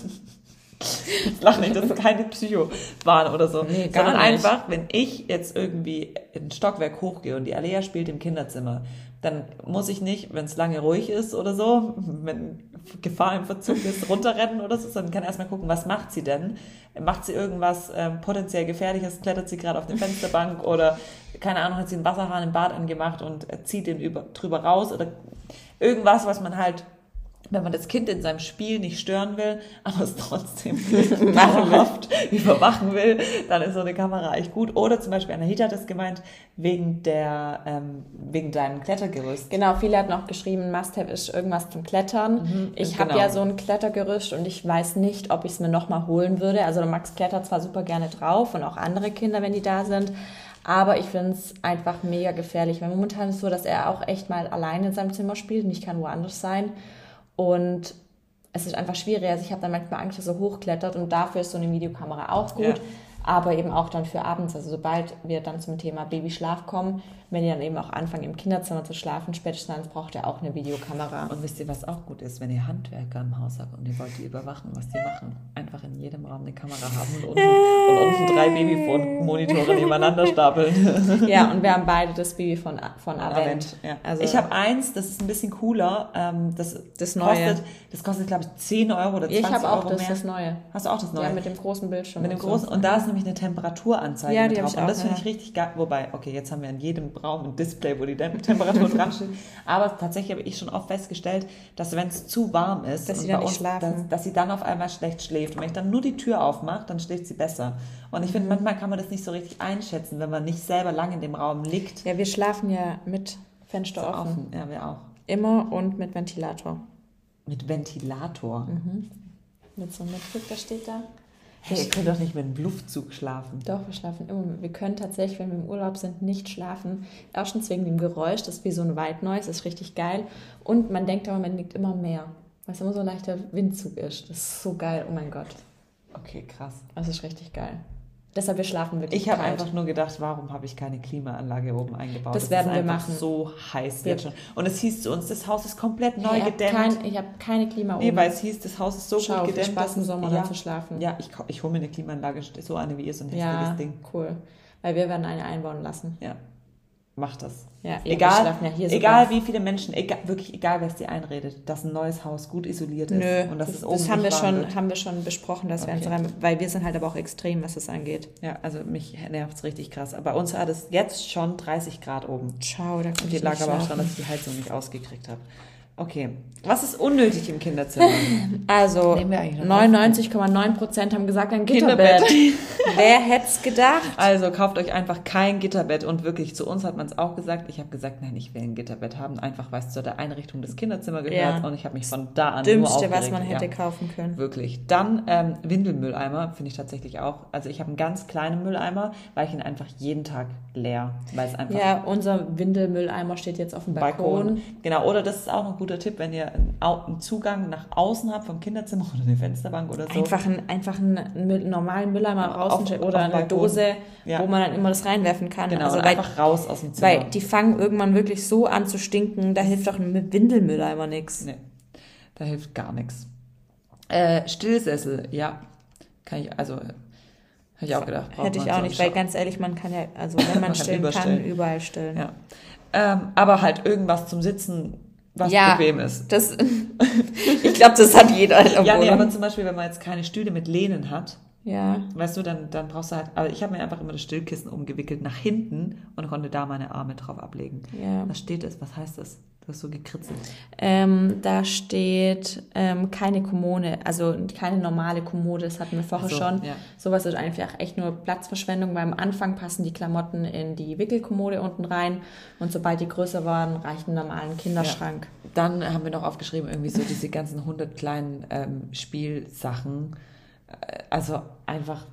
Ich lach nicht, das ist keine Psycho-Bahn oder so. Nee, sondern nicht. einfach, wenn ich jetzt irgendwie in ein Stockwerk hochgehe und die Alea spielt im Kinderzimmer, dann muss ich nicht, wenn es lange ruhig ist oder so, wenn Gefahr im Verzug ist, runterrennen oder so, sondern kann erstmal gucken, was macht sie denn? Macht sie irgendwas ähm, potenziell Gefährliches? Klettert sie gerade auf der Fensterbank oder, keine Ahnung, hat sie einen Wasserhahn im Bad angemacht und zieht den über, drüber raus oder irgendwas, was man halt wenn man das Kind in seinem Spiel nicht stören will, aber es trotzdem dauerhaft überwachen will, dann ist so eine Kamera echt gut. Oder zum Beispiel Anahita hat es gemeint, wegen der, ähm, wegen deinem Klettergerüst. Genau, viele hatten auch geschrieben, Must-Have ist irgendwas zum Klettern. Mhm, ich genau. habe ja so ein Klettergerüst und ich weiß nicht, ob ich es mir nochmal holen würde. Also Max klettert zwar super gerne drauf und auch andere Kinder, wenn die da sind. Aber ich finde es einfach mega gefährlich, weil momentan ist es so, dass er auch echt mal alleine in seinem Zimmer spielt und ich kann woanders sein. Und es ist einfach schwierig. Also ich habe dann manchmal Angst, dass er hochklettert und dafür ist so eine Videokamera auch gut. Ja aber eben auch dann für abends. Also sobald wir dann zum Thema Babyschlaf kommen, wenn die dann eben auch anfangen im Kinderzimmer zu schlafen, spätestens braucht ihr auch eine Videokamera. Und wisst ihr, was auch gut ist, wenn ihr Handwerker im Haus habt und ihr wollt die überwachen, was die machen? Einfach in jedem Raum eine Kamera haben und unten, und unten drei Babyphone-Monitore nebeneinander stapeln. ja, und wir haben beide das Baby von, von Avent. Ja. also ich habe eins, das ist ein bisschen cooler. Ähm, das, das neue. Kostet, das kostet, glaube ich, 10 Euro oder 20 Euro Ich habe auch das, das neue. Hast du auch das neue? Ja, mit dem großen Bildschirm. Mit dem großen. Und da ist nämlich eine Temperaturanzeige Ja, mit drauf. ich und auch, das finde ich richtig geil. Wobei, okay, jetzt haben wir in jedem Raum ein Display, wo die Tem- Temperatur dran steht. Aber tatsächlich habe ich schon oft festgestellt, dass wenn es zu warm ist, Dass sie dann uns. Dass, dass sie dann auf einmal schlecht schläft. Und wenn ich dann nur die Tür aufmache, dann schläft sie besser. Und ich Mhm. finde, manchmal kann man das nicht so richtig einschätzen, wenn man nicht selber lang in dem Raum liegt. Ja, wir schlafen ja mit Fenster So offen. offen. Ja, wir auch. Immer und mit Ventilator. Mit Ventilator. Mhm. Mit so einem Mitglied, der steht da. Hey, ihr könnt doch nicht mit einem Luftzug schlafen. Doch, wir schlafen immer. Wir können tatsächlich, wenn wir im Urlaub sind, nicht schlafen. Erstens wegen dem Geräusch, das ist wie so ein White Noise, das ist richtig geil. Und man denkt aber, man liegt immer mehr, weil es immer so ein leichter Windzug ist. Das ist so geil, oh mein Gott. Okay, krass. Das ist richtig geil. Deshalb, wir schlafen wirklich Ich habe einfach nur gedacht, warum habe ich keine Klimaanlage oben eingebaut? Das Es werden wir machen. so heiß Wir- jetzt schon. Und es hieß zu uns, das Haus ist komplett neu ich gedämmt. kein, ich habe keine Klima nee, oben. weil es hieß, das Haus ist so Schau, gut gedämmt. Spaß im Sommer ja, zu schlafen. Ja, ich, ich hole mir eine Klimaanlage, so eine wie ihr, so ein hässliches ja Ding. cool. Weil wir werden eine einbauen lassen. Ja, macht das. Ja, wir Egal, ja egal wie viele Menschen, egal, wirklich egal, wer es dir einredet, dass ein neues Haus gut isoliert ist. Nö, und dass das, es oben das haben, wir schon, wird. haben wir schon besprochen, dass wir Okay. uns rein, weil wir sind halt aber auch extrem, was das angeht. Ja, also mich nervt es richtig krass. Aber bei uns hat es jetzt schon 30 Grad oben. Ciao, da kann Und die lag aber auch dran, dass ich die Heizung nicht ausgekriegt habe. Okay. Was ist unnötig im Kinderzimmer? Also Nehmen wir eigentlich noch 99,9 Prozent haben gesagt ein Gitterbett. Wer hätte es gedacht? Also kauft euch einfach kein Gitterbett und wirklich zu uns hat man es auch gesagt. Ich habe gesagt, nein, ich will ein Gitterbett haben, einfach weil es zu der Einrichtung des Kinderzimmers gehört Ja. und ich habe mich von da an nur Dümmste, aufgeregt. was man hätte ja. kaufen können. Wirklich. Dann ähm, Windelmülleimer finde ich tatsächlich auch. Also ich habe einen ganz kleinen Mülleimer, weil ich ihn einfach jeden Tag leer, weil es einfach Ja, unser Windelmülleimer steht jetzt auf dem Balkon. Balkon. Genau, oder das ist auch noch ein guter Tipp, wenn ihr einen, Zugang nach außen habt vom Kinderzimmer oder eine Fensterbank oder so. Einfach, ein, einfach einen normalen Mülleimer rausstellen oder eine Balkon. Dose, Ja. wo man dann immer das reinwerfen kann. Genau, also weil, einfach raus aus dem Zimmer. weil die fangen irgendwann wirklich so an zu stinken, da hilft doch ein Windelmülleimer nichts. Nee, da hilft gar nichts. Äh, Stillsessel, ja. Kann ich, also, hätte ich auch gedacht. Hätte ich auch nicht, weil ganz ehrlich, man kann ja, also wenn man, Man stillen kann, überall stillen. Ja. Ähm, aber halt irgendwas zum Sitzen, was Ja. bequem ist. Das, ich glaube, das hat jeder Ja, nee, aber zum Beispiel, wenn man jetzt keine Stühle mit Lehnen hat, ja. weißt du, dann, dann brauchst du halt, aber ich habe mir einfach immer das Stillkissen umgewickelt nach hinten und konnte da meine Arme drauf ablegen. Ja. Was steht das? Was heißt das? Du hast so gekritzelt. Ähm, da steht ähm, keine Kommode, also keine normale Kommode, das hatten wir vorher so, schon. ja. Sowas ist einfach echt nur Platzverschwendung, weil am Anfang passen die Klamotten in die Wickelkommode unten rein und sobald die größer waren, reicht ein normalen Kinderschrank. Dann haben wir noch aufgeschrieben, irgendwie so diese ganzen hundert kleinen ähm, Spielsachen. Also einfach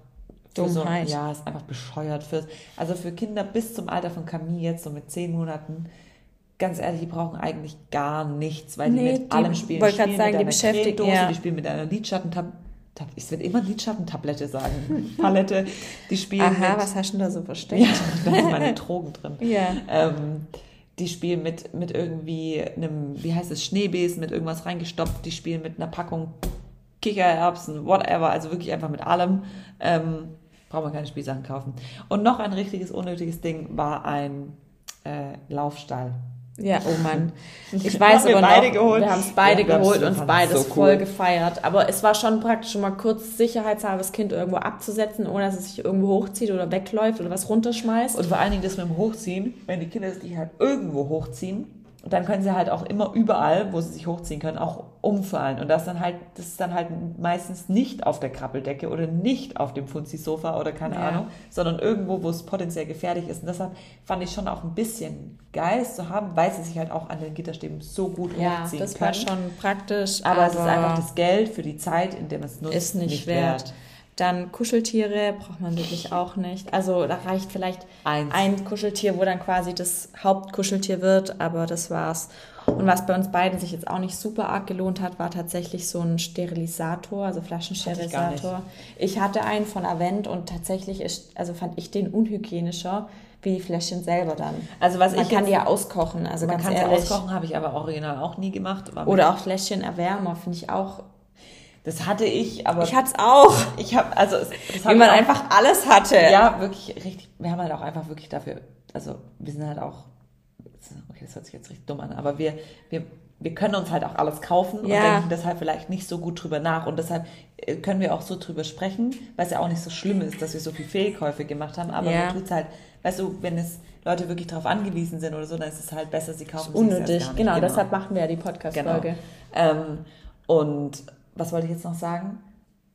für so, Dummheit. ja, ist einfach bescheuert für also für Kinder bis zum Alter von Camille jetzt so mit zehn Monaten. Ganz ehrlich, die brauchen eigentlich gar nichts, weil die Nee, mit die- allem spielen. wollte Die grad spielen sagen, mit die beschäftigen- ja. die spielen mit einer Lidschattentab Tab- ich werde immer Lidschattentablette sagen. Palette, die spielen Aha, mit, was hast du denn da so versteckt? ja, da sind meine Drogen drin. Ja. Ähm, die spielen mit, mit irgendwie einem, wie heißt es, Schneebesen, mit irgendwas reingestopft. Die spielen mit einer Packung Kichererbsen, whatever. Also wirklich einfach mit allem. Ähm, braucht man keine Spielsachen kaufen. Und noch ein richtiges, unnötiges Ding war ein äh, Laufstall. Ja, oh Mann. Ich weiß wir aber beide noch, geholt? wir haben es beide Ja, geholt und beides es so voll cool. gefeiert. Aber es war schon praktisch schon mal kurz sicherheitshalber, das Kind irgendwo abzusetzen, ohne dass es sich irgendwo hochzieht oder wegläuft oder was runterschmeißt. Und vor allen Dingen das mit dem Hochziehen, wenn die Kinder sich halt irgendwo hochziehen, dann können sie halt auch immer überall, wo sie sich hochziehen können, auch umfallen. Und das dann halt, das ist dann halt meistens nicht auf der Krabbeldecke oder nicht auf dem Funzi-Sofa oder keine Ja. Ahnung, sondern irgendwo, wo es potenziell gefährlich ist. Und deshalb fand ich schon auch ein bisschen geil, zu haben, weil sie sich halt auch an den Gitterstäben so gut Ja, hochziehen das können. war schon praktisch. aber, es ist einfach das Geld für die Zeit, in der man es nutzt, ist nicht, wert. Dann Kuscheltiere braucht man wirklich auch nicht. Also da reicht vielleicht Eins. ein Kuscheltier, wo dann quasi das Hauptkuscheltier wird, aber das war's. Und was bei uns beiden sich jetzt auch nicht super arg gelohnt hat, war tatsächlich so ein Sterilisator, also Flaschensterilisator. Ich, hatte einen von Avent und tatsächlich ist, also fand ich den unhygienischer wie die Fläschchen selber dann. Also was man ich kann die ja auskochen, also Man ganz kann ehrlich. auskochen, habe ich aber original auch nie gemacht. Oder auch Fläschchen Erwärmer finde ich auch. Das hatte ich, aber Ich hatte es auch, ich habe, also es, wie man auch- einfach alles hatte. Ja, wirklich richtig. Wir haben halt auch einfach wirklich dafür, also wir sind halt auch okay, das hört sich jetzt richtig dumm an, aber wir, wir, wir können uns halt auch alles kaufen Ja. und denken deshalb vielleicht nicht so gut drüber nach. Und deshalb äh, können wir auch so drüber sprechen, weil es ja auch nicht so schlimm ist, dass wir so viel Fehlkäufe gemacht haben. Aber Ja. man tut es halt, weißt du, wenn es Leute wirklich darauf angewiesen sind oder so, dann ist es halt besser, sie kaufen erst Unnötig, nicht. genau, deshalb machen wir ja die Podcast-Folge. Ähm, und was wollte ich jetzt noch sagen?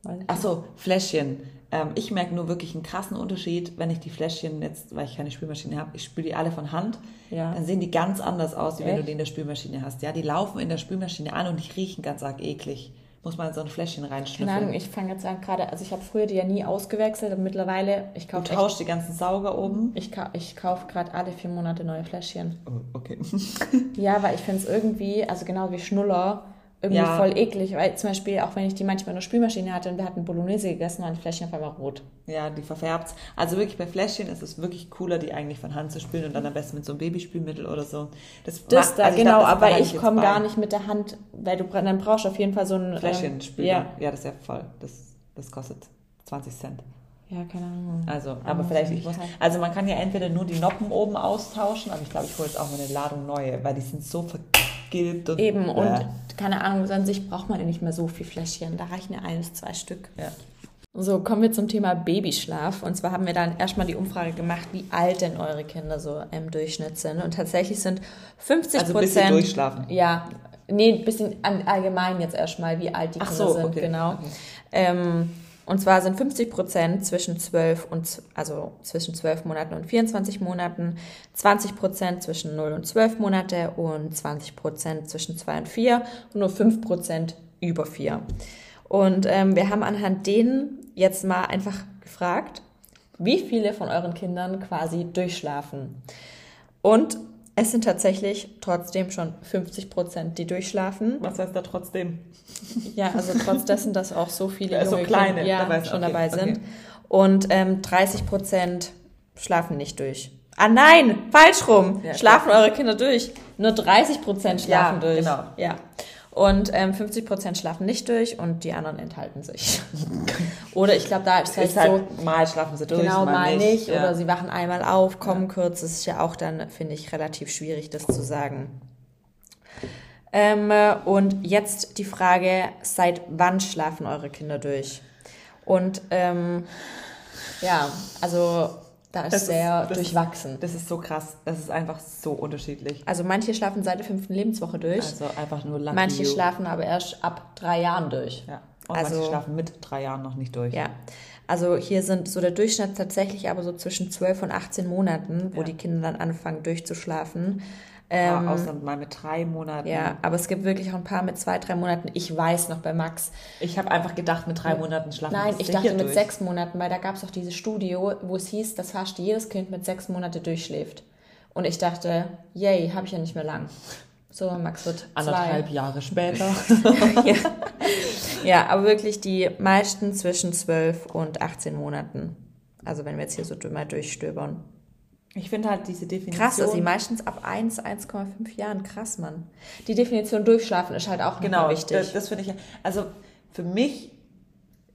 Weiß ich Ach so, Fläschchen. Ähm, ich merke nur wirklich einen krassen Unterschied, wenn ich die Fläschchen jetzt, weil ich keine Spülmaschine habe, ich spüle die alle von Hand, Ja. dann sehen die ganz anders aus, wie wenn du Echt? die in der Spülmaschine hast. Ja, die laufen in der Spülmaschine an und die riechen ganz arg eklig. Muss man in so ein Fläschchen Keine reinschnüffeln. Ahnung, ich fange jetzt an gerade, also ich habe früher die ja nie ausgewechselt und mittlerweile, ich du kaufe echt, tauschst die ganzen Sauger oben. ich, ka ich kaufe gerade alle vier Monate neue Fläschchen. Oh, okay. Ja, weil ich finde es irgendwie, also genau wie Schnuller, irgendwie Ja. voll eklig, weil zum Beispiel auch wenn ich die manchmal in der Spülmaschine hatte und wir hatten Bolognese gegessen, waren die Fläschchen auf einmal rot. Ja, die verfärbt. Also wirklich bei Fläschchen ist es wirklich cooler, die eigentlich von Hand zu spülen und dann am besten mit so einem Babyspülmittel oder so. Das macht- da, also genau, glaub, das aber ich komme gar nicht mit der Hand, weil du dann brauchst auf jeden Fall so ein Fläschchen ähm. Ja. ja, das ist ja voll. Das, das kostet 20 Cent. ja, keine Ahnung. Also, aber muss vielleicht, ich muss, halt- also man kann ja entweder nur die Noppen oben austauschen, aber ich glaube, ich hole jetzt auch mal eine Ladung neue, weil die sind so vergilbt und Eben, und keine Ahnung, an sich braucht man ja nicht mehr so viel Fläschchen. Da reichen ja ein bis zwei Stück. ja. So, kommen wir zum Thema Babyschlaf. Und zwar haben wir dann erstmal die Umfrage gemacht, wie alt denn eure Kinder so im Durchschnitt sind. Und tatsächlich sind 50 Also ein bisschen Prozent. durchschlafen. Ja, nee, ein bisschen allgemein jetzt erstmal, wie alt die Ach Kinder so, sind, okay. genau. Okay. Ähm, und zwar sind 50 Prozent zwischen 12 und, also zwischen 12 Monaten und 24 Monaten, 20 Prozent zwischen 0 und 12 Monate und 20 Prozent zwischen 2 und 4 und nur 5 Prozent über 4. Und ähm, wir haben anhand denen jetzt mal einfach gefragt, wie viele von euren Kindern quasi durchschlafen. Und es sind tatsächlich trotzdem schon 50 Prozent, die durchschlafen. Was heißt da trotzdem? Ja, also trotz dessen, dass auch so viele Ja, so junge kleine Kinder ja, dabei schon Okay, dabei sind. okay. Und ähm, 30 Prozent schlafen nicht durch. Ah nein, falsch rum. Ja, schlafen eure Kinder durch. Nur 30 Prozent schlafen Ja, durch. genau. Ja. Und ähm, 50 Prozent schlafen nicht durch und die anderen enthalten sich. Oder ich glaube, da ist halt Ist so, halt, mal schlafen sie durch, genau, mal nicht. Ja. Oder sie wachen einmal auf, kommen kurz. Das ist ja auch dann, finde ich, relativ schwierig, das zu sagen. Ähm, äh, und jetzt die Frage, seit wann schlafen eure Kinder durch? Und ähm, ja, also da ist Das ist- sehr ist- durchwachsen. Das ist so krass. Das ist einfach so unterschiedlich. Also manche schlafen seit der fünften Lebenswoche durch, Also einfach nur lucky manche you. schlafen aber erst ab drei Jahren durch. Ja. Und Also- manche schlafen mit drei Jahren noch nicht durch. Ja, also hier sind so der Durchschnitt tatsächlich aber so zwischen 12 und 18 Monaten, wo Ja. die Kinder dann anfangen durchzuschlafen. Ja, Ähm, außer mal mit drei Monaten. ja, aber es gibt wirklich auch ein paar mit zwei, drei Monaten. Ich weiß noch bei Max. Ich habe einfach gedacht, mit drei Monaten schlafen Nein, ich dachte mit durch. sechs Monaten, weil da gab es auch diese Studie, wo es hieß, dass fast jedes Kind mit sechs Monate durchschläft. Und ich dachte, yay, habe ich ja nicht mehr lang. So, Max wird Anderthalb zwei. Jahre später. ja. ja, aber wirklich die meisten zwischen 12 und 18 Monaten. Also wenn wir jetzt hier so mal durchstöbern. Ich finde halt diese Definition. Krass, also die meistens ab 1, 1,5 Jahren. Krass, Mann. Die Definition durchschlafen ist halt auch Genau, wichtig. Das, das finde ich. Also für mich,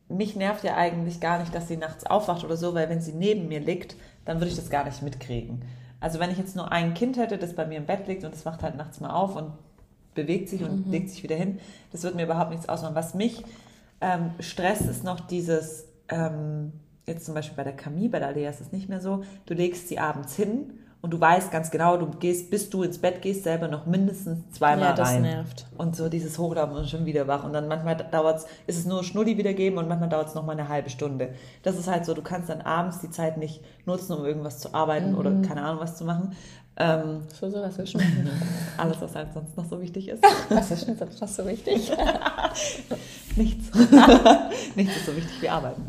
mich nervt ja eigentlich gar nicht, dass sie nachts aufwacht oder so, weil wenn sie neben mir liegt, dann würde ich das gar nicht mitkriegen. Also wenn ich jetzt nur ein Kind hätte, das bei mir im Bett liegt und das wacht halt nachts mal auf und bewegt sich Mhm. und legt sich wieder hin, das würde mir überhaupt nichts ausmachen. Was mich ähm, stresst, ist noch dieses, ähm, jetzt zum Beispiel bei der Camille, bei der Alea ist es nicht mehr so, du legst sie abends hin und du weißt ganz genau, du gehst, bis du ins Bett gehst, selber noch mindestens zweimal Ja, das rein. nervt. Und so dieses Hochlaufen und schon wieder wach. Und dann manchmal dauert's, ist es nur Schnulli wiedergeben und manchmal dauert es nochmal eine halbe Stunde. Das ist halt so, du kannst dann abends die Zeit nicht nutzen, um irgendwas zu arbeiten oder Mhm. keine Ahnung was zu machen. Ähm, So, so, was schon, alles, was halt sonst noch so wichtig ist. was ist schon fast so wichtig? Nichts. Nichts ist so wichtig wie Arbeiten.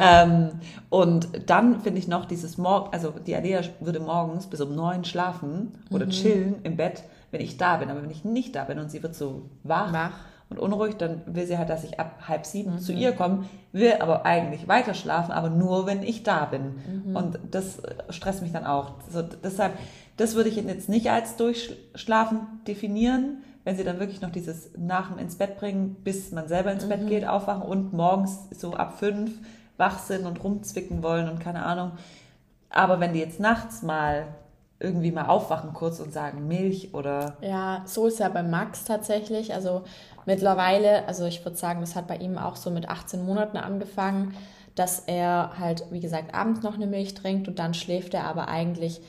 Ähm, und dann finde ich noch dieses Morgen, also die Alea würde morgens bis um neun schlafen oder chillen im Bett, wenn ich da bin. Aber wenn ich nicht da bin und sie wird so wach, Wach. und unruhig, dann will sie halt, dass ich ab halb sieben zu ihr komme, will aber eigentlich weiter schlafen, aber nur, wenn ich da bin. Und das stresst mich dann auch. So, deshalb, das würde ich jetzt nicht als Durchschlafen definieren, wenn sie dann wirklich noch dieses nach dem ins Bett bringen, bis man selber ins Bett geht, aufwachen und morgens so ab fünf wach sind und rumzwicken wollen und keine Ahnung. Aber wenn die jetzt nachts mal irgendwie mal aufwachen kurz und sagen Milch oder. Ja, so ist ja bei Max tatsächlich. Also mittlerweile, also ich würde sagen, das hat bei ihm auch so mit 18 Monaten angefangen, dass er halt, wie gesagt, abends noch eine Milch trinkt und dann schläft er aber eigentlich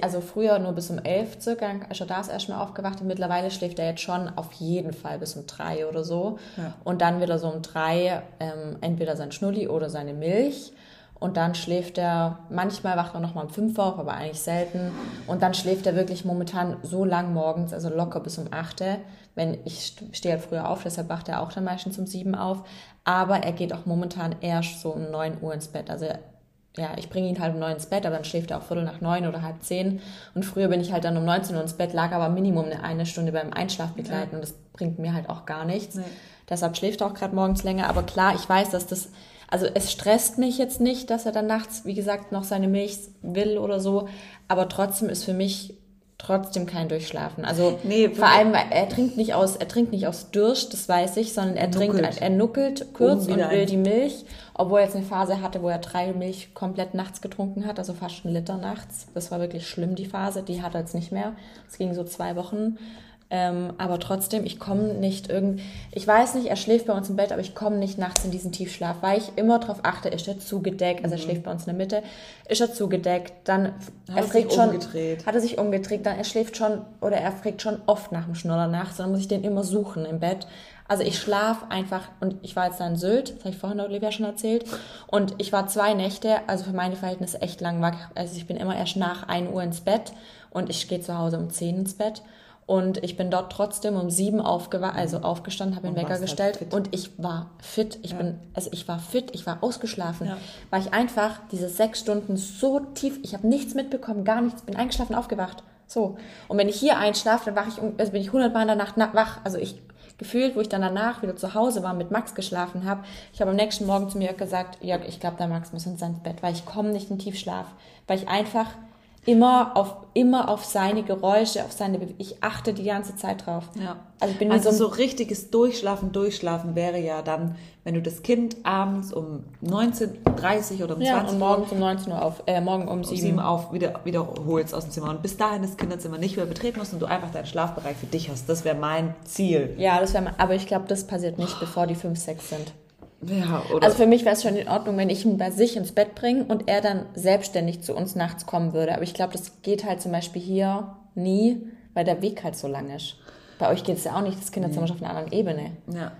also früher nur bis um elf circa, er da ist erstmal aufgewacht und mittlerweile schläft er jetzt schon auf jeden Fall bis um drei oder so. Ja. Und dann wieder so um drei ähm, entweder sein Schnulli oder seine Milch. Und dann schläft er, manchmal wacht er noch mal um fünf auf, aber eigentlich selten. Und dann schläft er wirklich momentan so lang morgens, also locker bis um acht. Wenn ich stehe halt früher auf, deshalb wacht er auch dann meistens um sieben auf. Aber er geht auch momentan erst so um neun Uhr ins Bett. Also ja, ich bringe ihn halt um neun ins Bett, aber dann schläft er auch viertel nach neun oder halb zehn. Und früher bin ich halt dann um 19 Uhr ins Bett, lag aber Minimum eine, eine Stunde beim Einschlaf begleiten ja. und das bringt mir halt auch gar nichts. Nee. Deshalb schläft er auch gerade morgens länger. Aber klar, ich weiß, dass das, also es stresst mich jetzt nicht, dass er dann nachts, wie gesagt, noch seine Milch will oder so. Aber trotzdem ist für mich trotzdem kein Durchschlafen. Also nee, vor allem, er trinkt nicht aus, er trinkt nicht aus Durst, das weiß ich, sondern er nuckelt. trinkt, er nuckelt kurz um und will die Milch, obwohl er jetzt eine Phase hatte, wo er drei Milch komplett nachts getrunken hat, also fast einen Liter nachts. Das war wirklich schlimm, die Phase. Die hat er jetzt nicht mehr. Es ging so zwei Wochen. Ähm, aber trotzdem, ich komme nicht irgend. Ich weiß nicht, er schläft bei uns im Bett, aber ich komme nicht nachts in diesen Tiefschlaf, weil ich immer darauf achte, ist er zugedeckt, also er mhm. schläft bei uns in der Mitte, ist er zugedeckt, dann hat er fragt schon, umgedreht. hat er sich umgedreht, dann er schläft schon oder er fragt schon oft nach dem Schnuller nachts, dann muss ich den immer suchen im Bett. Also ich schlafe einfach und ich war jetzt da in Sylt, das habe ich vorhin Olivia schon erzählt, und ich war zwei Nächte, also für meine Verhältnisse echt lang wach. Also ich bin immer erst nach 1 Uhr ins Bett und ich gehe zu Hause um 10 ins Bett. Und ich bin dort trotzdem um sieben aufgewacht, also aufgestanden, habe den Wecker halt gestellt halt und ich war fit. Ich ja. bin, also ich war fit, ich war ausgeschlafen, ja. weil ich einfach diese sechs Stunden so tief, ich habe nichts mitbekommen, gar nichts, bin eingeschlafen, aufgewacht. So. Und wenn ich hier einschlafe, dann wach ich, also bin ich hundertmal in der Nacht wach. Also ich gefühlt, wo ich dann danach wieder zu Hause war, mit Max geschlafen habe. Ich habe am nächsten Morgen zu mir gesagt, Jörg, ich glaube, der Max muss ins Bett, weil ich komme nicht in Tiefschlaf, weil ich einfach immer auf immer auf seine Geräusche, auf seine Be ich achte die ganze Zeit drauf. Ja. Also ich bin also so, so richtiges Durchschlafen, Durchschlafen wäre ja dann, wenn du das Kind abends um 19:30 oder um ja, 20 und morgens um 19 Uhr auf äh, morgen um 7, um 7 auf wieder wiederholst aus dem Zimmer und bis dahin das Kinderzimmer nicht mehr betreten musst und du einfach deinen Schlafbereich für dich hast. Das wäre mein Ziel. Ja, das wäre aber ich glaube, das passiert nicht, bevor die 5, 6 sind. Ja, oder also für mich wäre es schon in Ordnung, wenn ich ihn bei sich ins Bett bringe und er dann selbstständig zu uns nachts kommen würde. Aber ich glaube, das geht halt zum Beispiel hier nie, weil der Weg halt so lang ist. Bei euch geht es ja auch nicht, das Kinderzimmer ist auf einer anderen Ebene. Ja.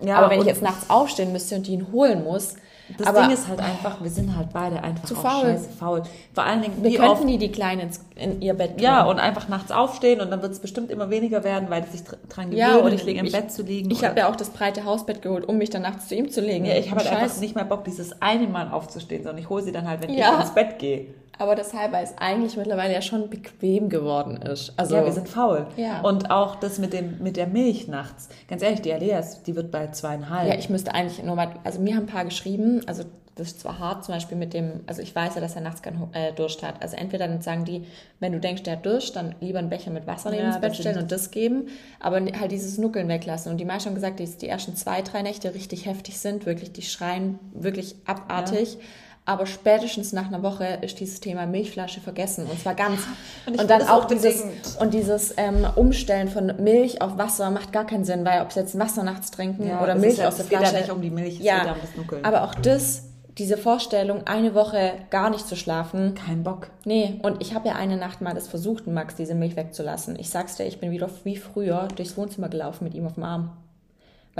ja aber wenn ich jetzt nachts aufstehen müsste und ihn holen muss, das aber Ding ist halt einfach, wir sind halt beide einfach zu faul. scheiße faul. Vor allen Dingen, wir könnten die die Kleinen in ihr Bett bringen. Ja, und einfach nachts aufstehen und dann wird es bestimmt immer weniger werden, weil sie sich dran gewöhnen, ja, oder ich lege im ich, Bett zu liegen. Ich habe ja auch das breite Hausbett geholt, um mich dann nachts zu ihm zu legen. Ja, ich habe halt einfach nicht mehr Bock, dieses eine Mal aufzustehen, sondern ich hole sie dann halt, wenn ja. ich ins Bett gehe aber deshalb, weil es eigentlich mittlerweile ja schon bequem geworden ist. Also, ja, wir sind faul. Ja. Und auch das mit, dem, mit der Milch nachts. Ganz ehrlich, die Alias, die wird bei zweieinhalb. Ja, ich müsste eigentlich nur mal, also mir haben ein paar geschrieben, also das ist zwar hart, zum Beispiel mit dem, also ich weiß ja, dass er nachts keinen äh, Durst hat. Also entweder dann sagen die, wenn du denkst, der hat Durst, dann lieber einen Becher mit Wasser neben ja, ins Bett stellen und das geben, aber halt dieses Nuckeln weglassen. Und die meisten haben gesagt, dass die ersten zwei, drei Nächte richtig heftig sind, wirklich, die schreien wirklich abartig. Ja. Aber spätestens nach einer Woche ist dieses Thema Milchflasche vergessen. Und zwar ganz. Und, und dann auch dieses, und dieses ähm, Umstellen von Milch auf Wasser macht gar keinen Sinn, weil ob sie jetzt Wasser nachts trinken ja, oder Milch ja, aus der Flasche. Es geht ja nicht um die Milch, es ja, geht ja um das Nuckeln. Aber auch das, diese Vorstellung, eine Woche gar nicht zu schlafen. Kein Bock. Nee, und ich habe ja eine Nacht mal das versucht, Max diese Milch wegzulassen. Ich sag's dir, ich bin wieder wie früher durchs Wohnzimmer gelaufen mit ihm auf dem Arm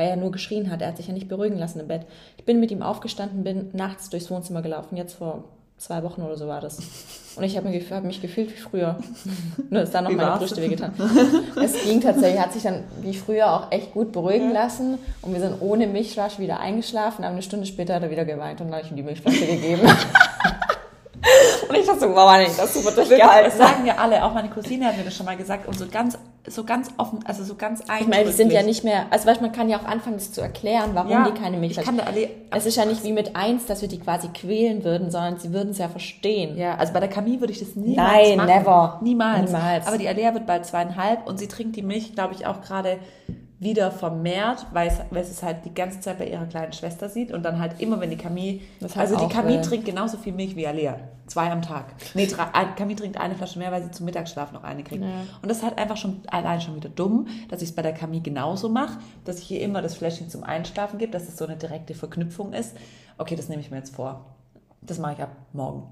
weil er nur geschrien hat. Er hat sich ja nicht beruhigen lassen im Bett. Ich bin mit ihm aufgestanden, bin nachts durchs Wohnzimmer gelaufen. Jetzt vor zwei Wochen oder so war das. Und ich habe mich, hab mich gefühlt wie früher. Nur ist dann noch wie meine Brüste wehgetan. es ging tatsächlich, hat sich dann wie früher auch echt gut beruhigen lassen. Und wir sind ohne Milchflasche wieder eingeschlafen. Aber eine Stunde später hat er wieder geweint und dann habe ich ihm die Milchflasche gegeben. Und ich dachte so, Mama, nee, das wird durchgehalten. Das sagen ja alle, auch meine Cousine hat mir das schon mal gesagt und so ganz, so ganz offen, also so ganz eindrücklich. Ich meine, die sind ja nicht mehr, also weißt, man kann ja auch anfangen, das zu erklären, warum ja, die keine Milch haben. Es ist ja nicht wie mit eins, dass wir die quasi quälen würden, sondern sie würden es ja verstehen. Ja, also bei der Camille würde ich das niemals Nein, machen. never. Niemals. Niemals. Aber die Alea wird bald zweieinhalb und sie trinkt die Milch, glaube ich, auch gerade wieder vermehrt, weil es, weil es halt die ganze Zeit bei ihrer kleinen Schwester sieht und dann halt immer, wenn die Camille, Das also die Camille will. trinkt genauso viel Milch wie Alea, zwei am Tag. Nee, drei, Camille trinkt eine Flasche mehr, weil sie zum Mittagsschlaf noch eine kriegt. Ja. Und das ist halt einfach schon allein schon wieder dumm, dass ich es bei der Camille genauso mache, dass ich ihr immer das Fläschchen zum Einschlafen gebe, dass es so eine direkte Verknüpfung ist. Okay, das nehme ich mir jetzt vor. Das mache ich ab morgen.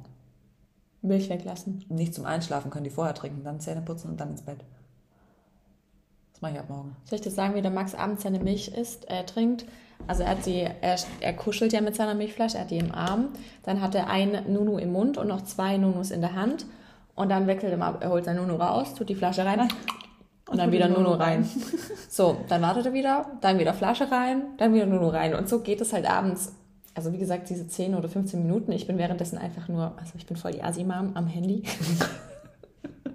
Milch weglassen. Nicht zum Einschlafen können die vorher trinken, dann Zähne putzen und dann ins Bett. Das mache ich ab morgen. Soll ich dir sagen, wie der Max abends seine Milch isst, äh, trinkt? Also er hat sie, er, er kuschelt ja mit seiner Milchflasche, er hat die im Arm. Dann hat er ein Nunu im Mund und noch zwei Nunus in der Hand. Und dann wechselt er mal, er holt sein Nunu raus, tut die Flasche rein und dann wieder Nunu rein. So, dann wartet er wieder, dann wieder Flasche rein, dann wieder Nunu rein. Und so geht es halt abends. Also wie gesagt, diese 10 oder 15 Minuten. Ich bin währenddessen einfach nur, also ich bin voll die Asi-Mom am Handy.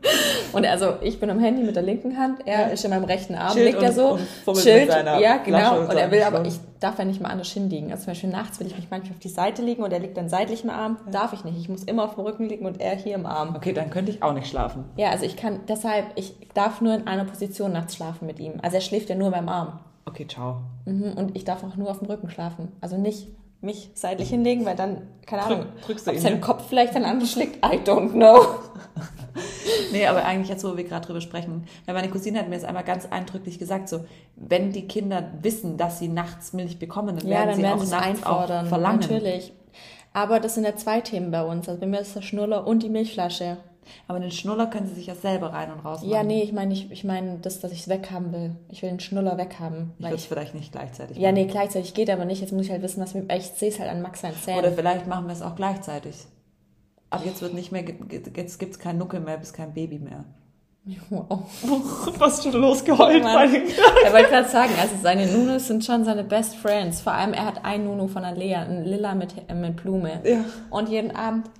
Und also ich bin am Handy mit der linken Hand, er Ja. ist in meinem rechten Arm, Chillt liegt er und- so, und fummelt chillt, ja genau, und und er so. will aber, ich darf ja nicht mal anders hinliegen. Also zum Beispiel nachts will ich mich manchmal auf die Seite liegen und er liegt dann seitlich im Arm, darf ich nicht. Ich muss immer auf dem Rücken liegen und er hier im Arm. Okay, dann könnte ich auch nicht schlafen. Ja, also ich kann, deshalb, ich darf nur in einer Position nachts schlafen mit ihm. Also er schläft ja nur beim Arm. Okay, ciao. Mhm, und ich darf auch nur auf dem Rücken schlafen. Also nicht mich seitlich hinlegen, weil dann, keine Ahnung, drückst du ob sein? Kopf vielleicht dann anders schlägt, I don't know. Nee, aber eigentlich jetzt, wo wir gerade drüber sprechen, weil meine Cousine hat mir das einmal ganz eindrücklich gesagt, so, wenn die Kinder wissen, dass sie nachts Milch bekommen, dann Ja, werden dann sie werden auch nachts einfordern. auch verlangen. Natürlich. Aber das sind ja zwei Themen bei uns. Also bei mir ist der Schnuller und die Milchflasche. Aber den Schnuller können sie sich ja selber rein und raus machen. Ja, nee, ich meine ich, ich meine, das, dass ich es weghaben will. Ich will den Schnuller weghaben. Ich würde es ich, vielleicht nicht gleichzeitig ja, machen. nee, gleichzeitig geht aber nicht. Jetzt muss ich halt wissen, was mir. Ich sehe es halt an Max seinen Zähnen. Oder vielleicht machen wir es auch gleichzeitig. Ab jetzt wird nicht mehr, jetzt gibt es kein Nuckel mehr, bis kein Baby mehr. Wow. Was schon losgeheult Mann. Er wollte gerade sagen, also seine Nunus sind schon seine Best Friends. Vor allem, er hat ein Nunu von der Lea, ein Lila mit, äh, mit Blume. Ja. Und jeden Abend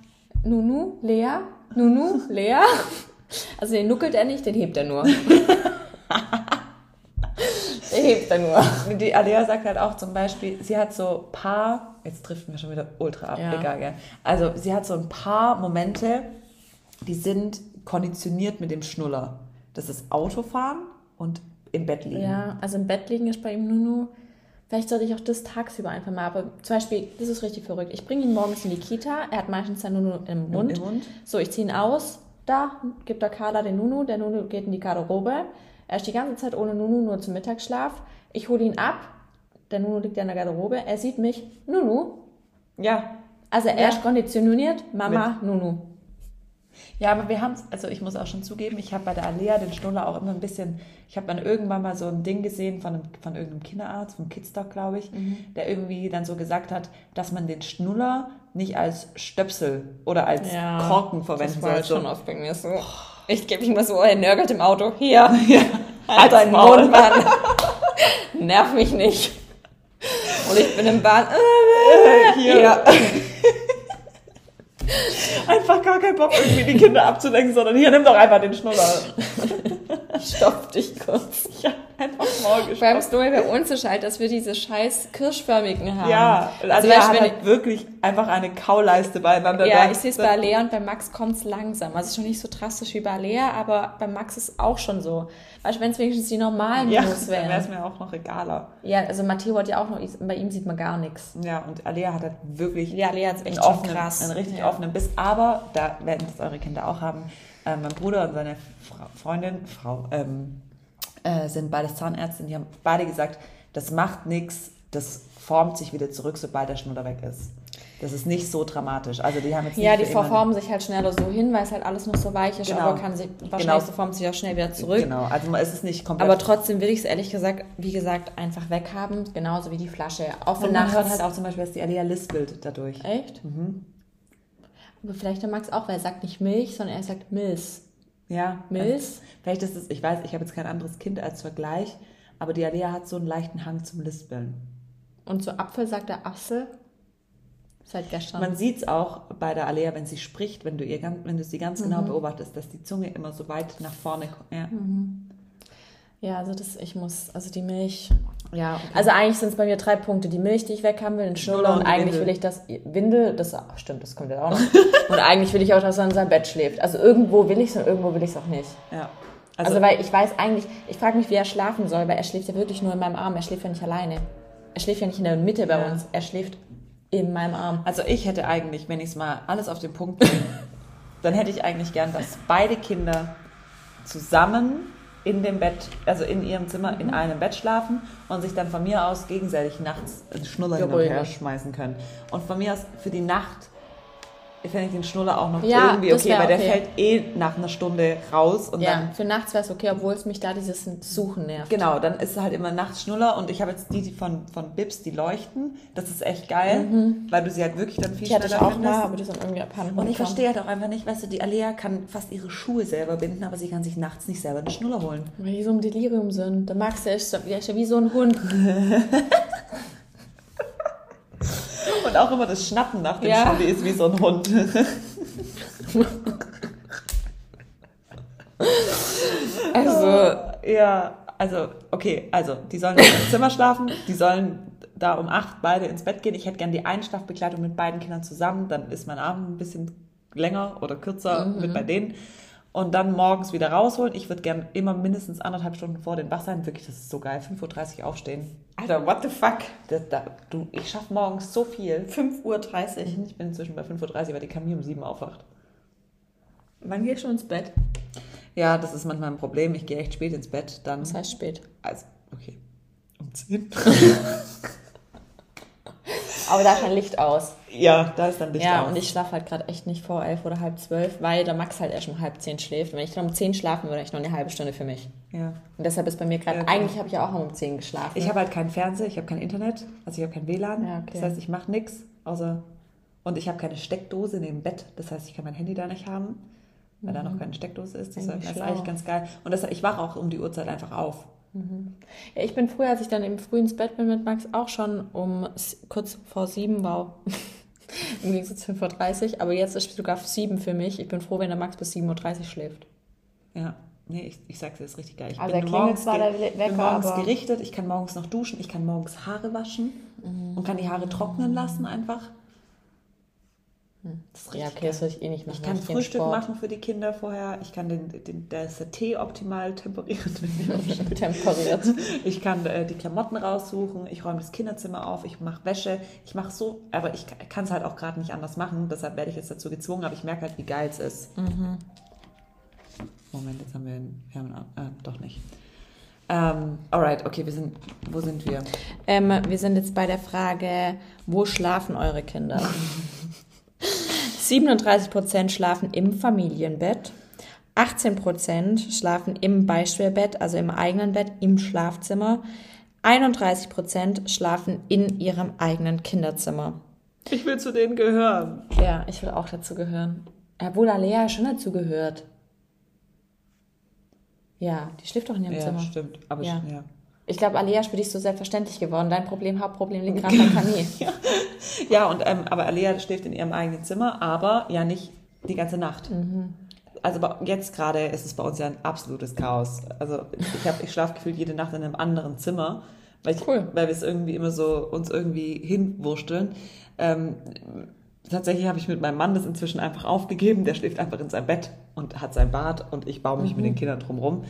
Nunu, Lea, Nunu, Lea. Also den nuckelt er nicht, den hebt er nur. Hebt er nur. Die Alea sagt halt auch zum Beispiel, sie hat so paar, jetzt trifft mir schon wieder ultra ab, Ja. egal, gell? Also sie hat so ein paar Momente, die sind konditioniert mit dem Schnuller. Das ist Autofahren und im Bett liegen. Ja, also im Bett liegen ist bei ihm Nunu. Vielleicht sollte ich auch das tagsüber einfach mal, aber zum Beispiel, das ist richtig verrückt. Ich bringe ihn morgens in die Kita, er hat meistens sein Nunu im Mund. Im Mund. So, ich ziehe ihn aus, da gibt der Carla den Nunu, der Nunu geht in die Garderobe. Er ist die ganze Zeit ohne Nunu, nur zum Mittagsschlaf. Ich hole ihn ab, der Nunu liegt ja in der Garderobe, er sieht mich, Nunu. Ja. Also er Ja. ist konditioniert, Mama, Nunu. Ja, aber wir haben es, also ich muss auch schon zugeben, ich habe bei der Alea den Schnuller auch immer ein bisschen, ich habe dann irgendwann mal so ein Ding gesehen von, einem, von irgendeinem Kinderarzt, vom Kidstock, glaube ich, Mhm. der irgendwie dann so gesagt hat, dass man den Schnuller nicht als Stöpsel oder als Korken verwenden das war halt soll. schon oft bei mir so. Ich gebe ihm mal so, er nörgelt im Auto. Hier, Halt halt deinen Maul. Mund, Mann. Nerv mich nicht. Und ich bin im Bahn. Hier. Ja. Einfach gar keinen Bock, irgendwie die Kinder abzulenken, sondern hier, nimm doch einfach den Schnuller. Stopp dich kurz. Ja, einfach Maul Vor allem gestopft. das Dumme bei uns ist halt, dass wir diese scheiß kirschförmigen haben. Ja, also Also er weißt du, hat wenn halt wirklich einfach eine Kauleiste beieinander. Ja, ich sehe es bei Lea und bei Max kommt es langsam. Also schon nicht so drastisch wie bei Lea, aber bei Max ist auch schon so. Weißt du, wenn es wenigstens die normalen Ja, News dann wäre es wären. mir auch noch egaler. Ja, also Matteo hat ja auch noch, bei ihm sieht man gar nichts. Ja, und Alea hat halt wirklich Ja, Lea ist echt einen, offenen, krass. einen richtig Ja. offenen Biss. Aber, da werden das eure Kinder auch haben, äh, mein Bruder und seine Fra Freundin, Frau, ähm, äh, sind beides Zahnärzte. Die haben beide gesagt, das macht nichts, das formt sich wieder zurück, sobald der Schnuller weg ist. Das ist nicht so dramatisch. Also die haben jetzt Ja, die verformen sich halt schneller so hin, weil es halt alles noch so weich ist, Genau. aber kann sich, wahrscheinlich Genau. so formt sich auch schnell wieder zurück. Genau, also es ist nicht komplett. Aber trotzdem will ich es ehrlich gesagt, wie gesagt, einfach weghaben, genauso wie die Flasche. Auch und man hört halt auch zum Beispiel, dass die Alea lispelt dadurch. Echt? Aber vielleicht der Max auch, weil er sagt nicht Milch, sondern er sagt Milch. Ja. Milch? Also, vielleicht ist es, ich weiß, ich habe jetzt kein anderes Kind als Vergleich, aber die Alea hat so einen leichten Hang zum Lispeln. Und zu Apfel sagt er Assel. Seit gestern. Man sieht es auch bei der Alea, wenn sie spricht, wenn du, ihr, wenn du sie ganz Mhm. genau beobachtest, dass die Zunge immer so weit nach vorne kommt. Ja. Mhm. ja, also das, ich muss, also die Milch. Ja okay. Also eigentlich sind es bei mir drei Punkte. Die Milch, die ich weghaben will, den Schnuller Schnuller und, eigentlich Windel. will ich das, Windel, das, ach, stimmt, das kommt ja auch noch. und eigentlich will ich auch, dass er in seinem Bett schläft. Also irgendwo will ich es und irgendwo will ich es auch nicht. ja. Also, also weil ich weiß eigentlich, ich frage mich, wie er schlafen soll, weil er schläft ja wirklich nur in meinem Arm. Er schläft ja nicht alleine. Er schläft ja nicht in der Mitte bei ja. uns. Er schläft in meinem Arm. Also ich hätte eigentlich, wenn ich es mal alles auf den Punkt bringe, dann hätte ich eigentlich gern, dass beide Kinder zusammen in dem Bett, also in ihrem Zimmer in einem Bett schlafen und sich dann von mir aus gegenseitig nachts einen Schnuller hin und her schmeißen können. Und von mir aus für die Nacht fände ich den Schnuller auch noch ja, irgendwie okay, weil der fällt eh nach einer Stunde raus. Und ja, dann, für nachts wäre es okay, obwohl es mich da dieses Suchen nervt. Genau, dann ist es halt immer nachts Schnuller und ich habe jetzt die, die von, von Bips, die leuchten. Das ist echt geil, mhm. weil du sie halt wirklich dann viel die schneller hatte ich auch findest. Mal, aber die sind irgendwie abhanden. Und ich verstehe halt auch einfach nicht, weißt du, die Alea kann fast ihre Schuhe selber binden, aber sie kann sich nachts nicht selber einen Schnuller holen. Weil die so im Delirium sind. Der ist, der ist ja wie so ein Hund. Und auch immer das Schnappen nach dem ja. Schnulli ist wie so ein Hund. also, ja, also, okay, also, die sollen im Zimmer schlafen, die sollen da um acht beide ins Bett gehen. Ich hätte gerne die Einschlafbegleitung mit beiden Kindern zusammen, dann ist mein Abend ein bisschen länger oder kürzer mhm. mit bei denen und dann morgens wieder rausholen. Ich würde gern immer mindestens anderthalb Stunden vor den wach sein. Wirklich, das ist so geil. 5.30 Uhr aufstehen. Alter, what the fuck? Das, das, du, ich schaffe morgens so viel. 5.30 Uhr? Mhm, ich bin inzwischen bei 5.30 Uhr, weil die Camille um 7 Uhr aufwacht. Wann gehst du ins Bett? Ja, das ist manchmal ein Problem. Ich gehe echt spät ins Bett. Dann, Was heißt spät? Also, okay. Um 10. Aber da ist ein Licht aus. Ja, da ist dann Licht ja, aus. Ja, und ich schlafe halt gerade echt nicht vor elf oder halb zwölf, weil der Max halt erst um halb zehn schläft. Und wenn ich dann um zehn schlafen würde, ich noch eine halbe Stunde für mich. Ja. Und deshalb ist bei mir gerade, ja, eigentlich habe ich ja auch um zehn geschlafen. Ich habe halt keinen Fernseher, ich habe kein Internet, also ich habe kein WLAN. Ja, okay. Das heißt, ich mache nichts, außer. Und ich habe keine Steckdose neben dem Bett, das heißt, ich kann mein Handy da nicht haben, weil mhm. da noch mhm. keine Steckdose ist. Das ist eigentlich ganz geil. Und das, ich wache auch um die Uhrzeit einfach auf. Mhm. Ja, ich bin früher, als ich dann eben früh ins Bett bin mit Max, auch schon um kurz vor sieben, wow. Im Gegensatz zu 5.30 Uhr. Aber jetzt ist es sogar sieben für mich. Ich bin froh, wenn der Max bis 7.30 Uhr schläft. Ja, nee, ich, ich sag's dir, das ist richtig geil. Ich also bin morgens, zwar der Wecker, bin morgens gerichtet, ich kann morgens noch duschen, ich kann morgens Haare waschen mhm. und kann die Haare trocknen lassen einfach. Hm. ja, okay, das soll ich eh nicht machen. Ich kann Frühstück machen für die Kinder vorher. Ich kann den, den da ist der Tee optimal temperiert. temperiert. Ich kann äh, die Klamotten raussuchen. Ich räume das Kinderzimmer auf. Ich mache Wäsche. Ich mache so, aber ich kann es halt auch gerade nicht anders machen. Deshalb werde ich jetzt dazu gezwungen. Aber ich merke halt, wie geil es ist. Mhm. Moment, jetzt haben wir, wir haben, äh, doch nicht. Ähm, alright, okay, wir sind, wo sind wir? Ähm, wir sind jetzt bei der Frage, wo schlafen eure Kinder? 37% schlafen im Familienbett. 18% schlafen im Beistellbett, also im eigenen Bett, im Schlafzimmer. 31% schlafen in ihrem eigenen Kinderzimmer. Ich will zu denen gehören. Ja, ich will auch dazu gehören. Obwohl Alea schon dazu gehört. Ja, die schläft doch in ihrem ja, Zimmer. Ja, stimmt. Aber ja. ja. Ich glaube, Alea ist für dich so selbstverständlich geworden. Dein Problem, Hauptproblem liegt gerade bei Camille. ja. ja, und ähm, aber Alea schläft in ihrem eigenen Zimmer, aber ja nicht die ganze Nacht. Mhm. Also jetzt gerade ist es bei uns ja ein absolutes Chaos. Also ich habe, ich schlafe gefühlt jede Nacht in einem anderen Zimmer, weil, ich, cool. weil wir es irgendwie immer so uns irgendwie hinwursteln. Ähm, tatsächlich habe ich mit meinem Mann das inzwischen einfach aufgegeben. Der schläft einfach in seinem Bett und hat sein Bad und ich baue mich mhm. mit den Kindern drumherum.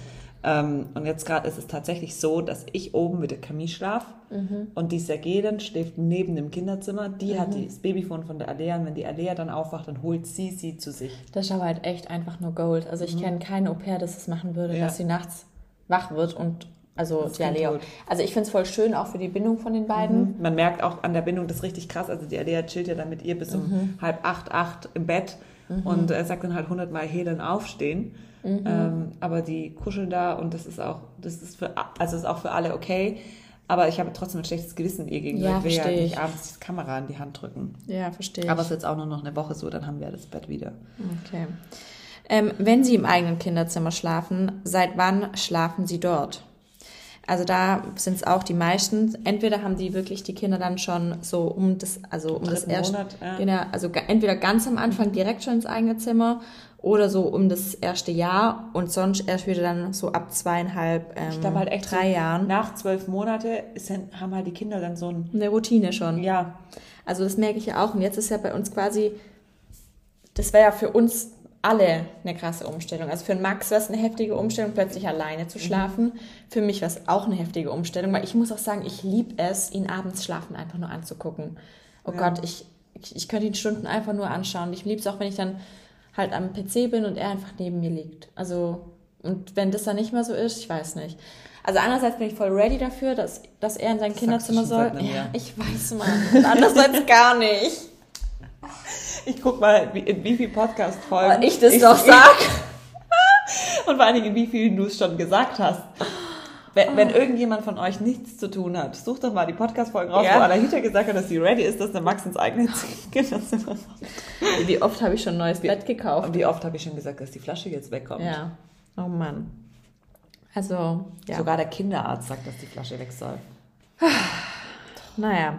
Ähm, und jetzt gerade ist es tatsächlich so, dass ich oben mit der Camille schlafe mhm. und die Sergeden schläft neben dem Kinderzimmer. Die mhm. hat das Babyphone von der Alea und wenn die Alea dann aufwacht, dann holt sie sie zu sich. Das ist aber halt echt einfach nur Gold. Also ich mhm. kenne keine Au-pair, das das machen würde, ja. dass sie nachts wach wird und also die Alea. Also ich finde es voll schön, auch für die Bindung von den beiden. Mhm. Man merkt auch an der Bindung, das ist richtig krass. Also die Alea chillt ja dann mit ihr bis um mhm. halb acht, acht im Bett mhm. und äh, sagt dann halt hundertmal, dann aufstehen. Mhm. Ähm, aber die kuscheln da und das ist auch, das ist für, also ist auch für alle okay. Aber ich habe trotzdem ein schlechtes Gewissen ihr gegenüber. Ja, ich will ja nicht abends die Kamera in die Hand drücken. Ja, verstehe. Aber es ist jetzt auch nur noch eine Woche so, dann haben wir das Bett wieder. Okay. Ähm, wenn Sie im eigenen Kinderzimmer schlafen, seit wann schlafen Sie dort? Also da sind es auch die meisten. Entweder haben die wirklich die Kinder dann schon so um das, also um das erste, Monat, ja. genau, also entweder ganz am Anfang direkt schon ins eigene Zimmer oder so um das erste Jahr und sonst erst wieder dann so ab zweieinhalb, ähm, ich glaube halt echt drei so Jahren. Nach zwölf Monate ist, haben halt die Kinder dann so ein eine Routine schon. Ja. Also das merke ich ja auch. Und jetzt ist ja bei uns quasi, das wäre ja für uns alle eine krasse Umstellung. Also für Max war es eine heftige Umstellung, plötzlich alleine zu schlafen. Für mich war es auch eine heftige Umstellung, weil ich muss auch sagen, ich liebe es, ihn abends schlafen einfach nur anzugucken. Oh ja. Gott, ich, ich, ich könnte ihn Stunden einfach nur anschauen. Ich liebe es auch, wenn ich dann halt am PC bin und er einfach neben mir liegt. Also, und wenn das dann nicht mehr so ist, ich weiß nicht. Also einerseits bin ich voll ready dafür, dass, dass er in sein das Kinderzimmer soll. Ja, ich weiß, Mann. Andererseits gar nicht. Ich guck mal, in wie viel Podcast-Folgen ich das ich noch sag. und vor allen Dingen, in wie vielen du es schon gesagt hast. Wenn, wenn, irgendjemand von euch nichts zu tun hat, sucht doch mal die Podcast-Folgen raus, ja. wo Alahita gesagt hat, dass sie ready ist, dass der Max ins eigene Kinderzimmer kommt. Wie oft habe ich schon ein neues wie, Bett gekauft? Und wie oft habe ich schon gesagt, dass die Flasche jetzt wegkommt? Ja. Oh Mann. Also, ja. Sogar der Kinderarzt sagt, dass die Flasche weg soll. naja.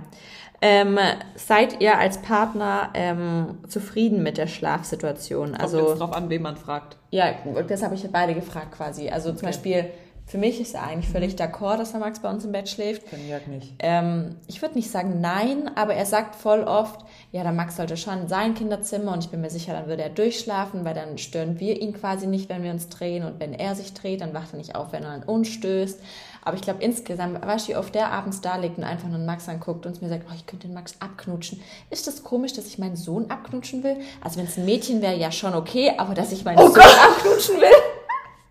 Ähm, seid ihr als Partner ähm, zufrieden mit der Schlafsituation? Kommt also drauf an, wen man fragt. Ja, das habe ich beide gefragt quasi. Also zum Beispiel für mich ist er eigentlich völlig d'accord, dass der Max bei uns im Bett schläft. Für Jörg nicht. Ähm, ich würde nicht sagen nein, aber er sagt voll oft, ja, der Max sollte schon sein Kinderzimmer und ich bin mir sicher, dann würde er durchschlafen, weil dann stören wir ihn quasi nicht, wenn wir uns drehen und wenn er sich dreht, dann wacht er nicht auf, wenn er an uns stößt. Aber ich glaube insgesamt, weißt du, wie oft der abends da liegt und einfach nur einen Max anguckt und mir sagt, oh, ich könnte den Max abknutschen. Ist das komisch, dass ich meinen Sohn abknutschen will? Also wenn es ein Mädchen wäre, ja schon okay, aber dass ich meinen oh Sohn Gott. abknutschen will?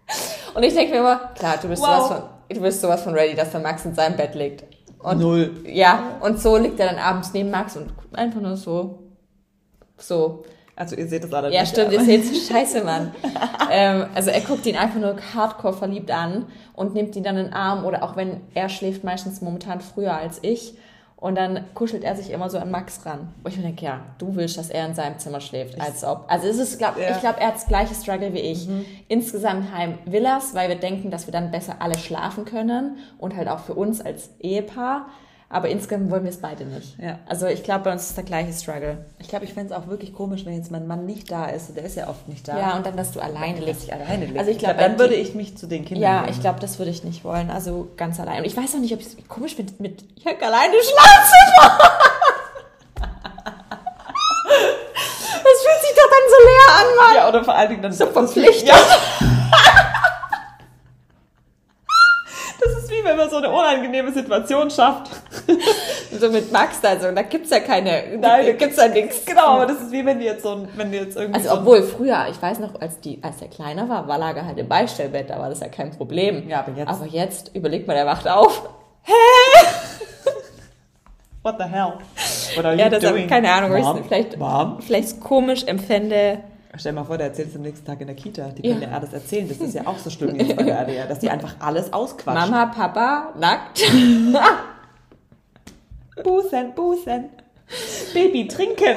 Und ich denke mir immer, klar, du bist, wow. sowas von, du bist sowas von ready, dass der Max in seinem Bett liegt. Und, Null. Ja, und so liegt er dann abends neben Max und einfach nur so. So. Also ihr seht das alle Ja, nicht, stimmt, ihr seht es. Scheiße, Mann. ähm, also er guckt ihn einfach nur hardcore verliebt an und nimmt ihn dann in den Arm oder auch wenn er schläft meistens momentan früher als ich und dann kuschelt er sich immer so an Max ran. Wo ich mir denke, ja, du willst, dass er in seinem Zimmer schläft, als ob. Also es ist, glaub, ja. ich glaube, er hat das gleiche Struggle wie ich. Mhm. Insgesamt heim will er's, weil wir denken, dass wir dann besser alle schlafen können und halt auch für uns als Ehepaar. Aber insgesamt wollen wir es beide nicht. Ja. Also ich glaube, bei uns ist der gleiche Struggle. Ich glaube, ich fände es auch wirklich komisch, wenn jetzt mein Mann nicht da ist. Der ist ja oft nicht da. Ja, und dann, dass du alleine lebst. alleine lebst. Also ich glaube, dann würde ich mich zu den Kindern Ja, ich glaube, das würde ich nicht wollen. Also ganz allein. Und ich weiß auch nicht, ob ich es komisch mit, mit Jörg alleine Schlafzimmer. das fühlt sich doch dann so leer an, Mann. Ja, oder vor allen Dingen dann so verpflichtet. Ja. wenn man so eine unangenehme Situation schafft. so mit Max da, so, da gibt's ja keine, Nein, da gibt's ja nichts. Genau, aber das ist wie wenn die jetzt so, wenn die jetzt irgendwie. Also, so obwohl früher, ich weiß noch, als die, als der kleiner war, war lag er halt im Beistellbett, da war das ja kein Problem. Ja, aber jetzt. Aber jetzt, überlegt mal, der wacht auf. Hä? What the hell? What are you ja, das doing? keine Ahnung, Mom? vielleicht, Mom? vielleicht komisch empfände, Stell dir mal vor, der erzählt es am nächsten Tag in der Kita. Die können ja, ja alles erzählen. Das ist ja auch so schlimm jetzt bei der ADR, dass die einfach alles ausquatschen. Mama, Papa, nackt. Busen, Busen. Baby, trinken.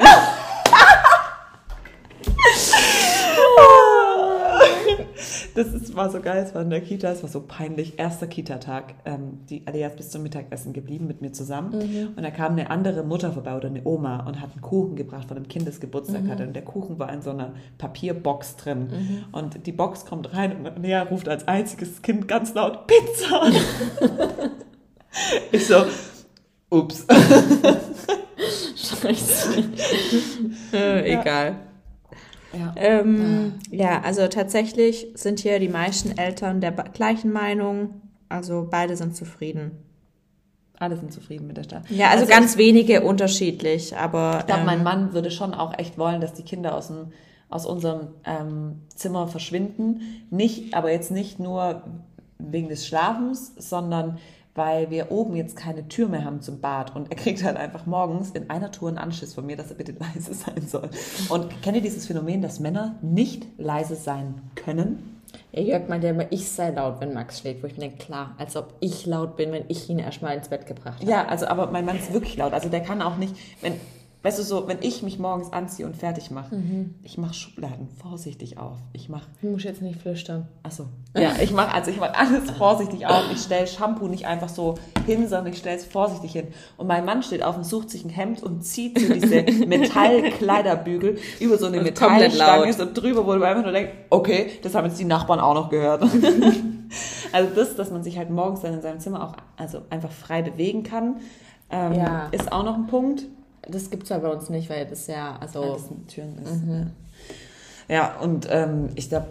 das ist, war so geil, es war in der Kita, es war so peinlich. Erster Kita-Tag. Ähm, die Alea ist bis zum Mittagessen geblieben mit mir zusammen. Mhm. Und da kam eine andere Mutter vorbei oder eine Oma und hat einen Kuchen gebracht von einem Kindesgeburtstag mhm. hatte. Und der Kuchen war in so einer Papierbox drin. Mhm. Und die Box kommt rein und Lea ruft als einziges Kind ganz laut Pizza. ich so, ups. Scheiße. äh, egal. Ja. Ähm, ja, also tatsächlich sind hier die meisten Eltern der gleichen Meinung. Also beide sind zufrieden. Alle sind zufrieden mit der Stadt. Ja, also, also ganz ich, wenige unterschiedlich, aber. Ich glaube, ähm, mein Mann würde schon auch echt wollen, dass die Kinder aus, dem, aus unserem ähm, Zimmer verschwinden. Nicht, aber jetzt nicht nur wegen des Schlafens, sondern weil wir oben jetzt keine Tür mehr haben zum Bad und er kriegt halt einfach morgens in einer Tour einen Anschiss von mir, dass er bitte leise sein soll. Und kennt ihr dieses Phänomen, dass Männer nicht leise sein können? Ja, Jörg meinte immer, ich sei laut, wenn Max schläft, wo ich mir denke, klar, als ob ich laut bin, wenn ich ihn erstmal ins Bett gebracht habe. Ja, also aber mein Mann ist wirklich laut. Also der kann auch nicht, wenn Weißt du, so, wenn ich mich morgens anziehe und fertig mache, mhm. ich mache Schubladen vorsichtig auf. Ich mache. Du musst jetzt nicht flüstern. Achso. Ja, ich mache also ich mache alles vorsichtig auf. Ich stelle Shampoo nicht einfach so hin, sondern ich stelle es vorsichtig hin. Und mein Mann steht auf und sucht sich ein Hemd und zieht so diese Metallkleiderbügel über so eine Metallstange so drüber, wo du einfach nur denkst, okay, das haben jetzt die Nachbarn auch noch gehört. also das, dass man sich halt morgens dann in seinem Zimmer auch also einfach frei bewegen kann, ähm, ja. ist auch noch ein Punkt. Das gibt es ja bei uns nicht, weil das ja, also. Alles mit Türen ist. Mhm. Ja, und ähm, ich glaube,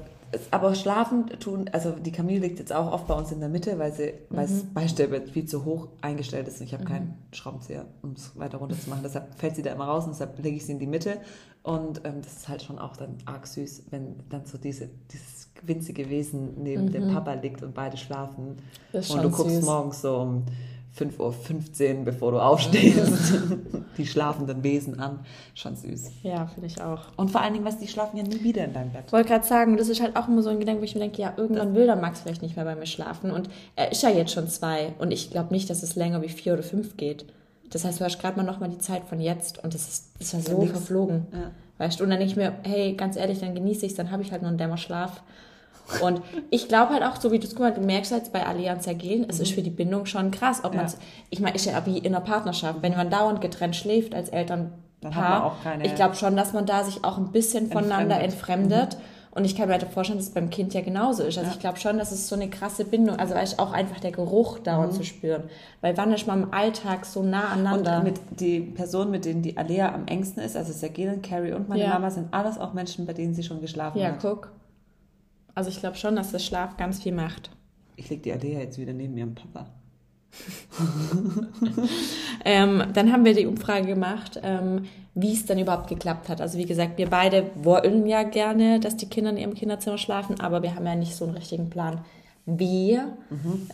aber schlafen tun, also die Camille liegt jetzt auch oft bei uns in der Mitte, weil sie, weil das Beistellbett viel zu hoch eingestellt ist und ich habe keinen Schraubenzieher, um es weiter runter zu machen. Deshalb fällt sie da immer raus und deshalb lege ich sie in die Mitte. Und ähm, das ist halt schon auch dann arg süß, wenn dann so diese, dieses winzige Wesen neben dem Papa liegt und beide schlafen. Und du guckst süß. morgens so um 5.15 Uhr, bevor du aufstehst, die schlafenden Wesen an. Schon süß. Ja, finde ich auch. Und vor allen Dingen, was die schlafen ja nie wieder in deinem Bett. Ich wollte gerade sagen, das ist halt auch immer so ein Gedanke, wo ich mir denke, ja, irgendwann will der Max vielleicht nicht mehr bei mir schlafen. Und er ist ja jetzt schon zwei. Und ich glaube nicht, dass es länger wie vier oder fünf geht. Das heißt, du hast gerade mal nochmal die Zeit von jetzt. Und das ist, das war so nix. verflogen. Ja. Weißt du, und dann denke ich mir, hey, ganz ehrlich, dann genieße ich es, dann habe ich halt nur einen Dämmerschlaf. Und ich glaube halt auch, so wie du es mal, du merkst halt bei Allianz Ergehen, es ist für die Bindung schon krass. Ob Ja. ich meine, ist ja wie in einer Partnerschaft. Wenn man dauernd getrennt schläft als Elternpaar, ich glaube schon, dass man da sich auch ein bisschen voneinander Entfremdet. entfremdet. Und ich kann mir halt vorstellen, dass es beim Kind ja genauso ist. Also Ja. ich glaube schon, dass es so eine krasse Bindung, also weißt, auch einfach der Geruch dauernd zu spüren. Weil wann ist man im Alltag so nah aneinander? Und mit die Personen, mit denen die Alea am engsten ist, also Sergelen, Carrie und meine Ja. Mama, sind alles auch Menschen, bei denen sie schon geschlafen ja, hat. guck. Also ich glaube schon, dass der Schlaf ganz viel macht. Ich leg die Alea jetzt wieder neben ihrem Papa. Ähm, dann haben wir die Umfrage gemacht, ähm, wie es dann überhaupt geklappt hat. Also wie gesagt, wir beide wollen ja gerne, dass die Kinder in ihrem Kinderzimmer schlafen, aber wir haben ja nicht so einen richtigen Plan. Wie?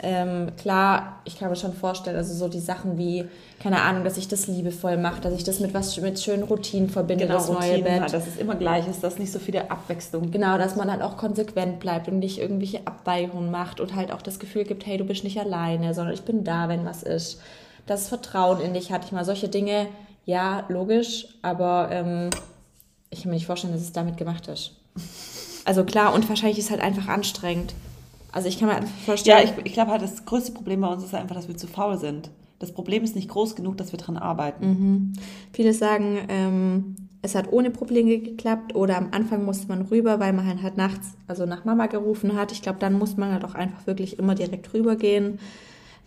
Ähm, klar, ich kann mir schon vorstellen, also so die Sachen wie, keine Ahnung, dass ich das liebevoll mache, dass ich das mit was mit schönen Routinen verbinde, das neue Routinen Bett. hat, dass es immer gleich ist, dass nicht so viele Abwechslung gibt. Genau, dass man halt auch konsequent bleibt und nicht irgendwelche Abweichungen macht und halt auch das Gefühl gibt, hey, du bist nicht alleine, sondern ich bin da, wenn was ist. Dass es Vertrauen in dich hat. Ich meine, solche Dinge, ja, logisch, aber ähm, ich kann mir nicht vorstellen, dass es damit gemacht ist. Also klar, und wahrscheinlich ist es halt einfach anstrengend. Also ich kann mir einfach Ja, vorstellen, ich, ich glaube halt, das größte Problem bei uns ist einfach, dass wir zu faul sind. Das Problem ist nicht groß genug, dass wir dran arbeiten. Viele sagen, ähm, es hat ohne Probleme geklappt oder am Anfang musste man rüber, weil man halt, nachts, also nach Mama gerufen hat. Ich glaube, dann muss man halt auch einfach wirklich immer direkt rübergehen.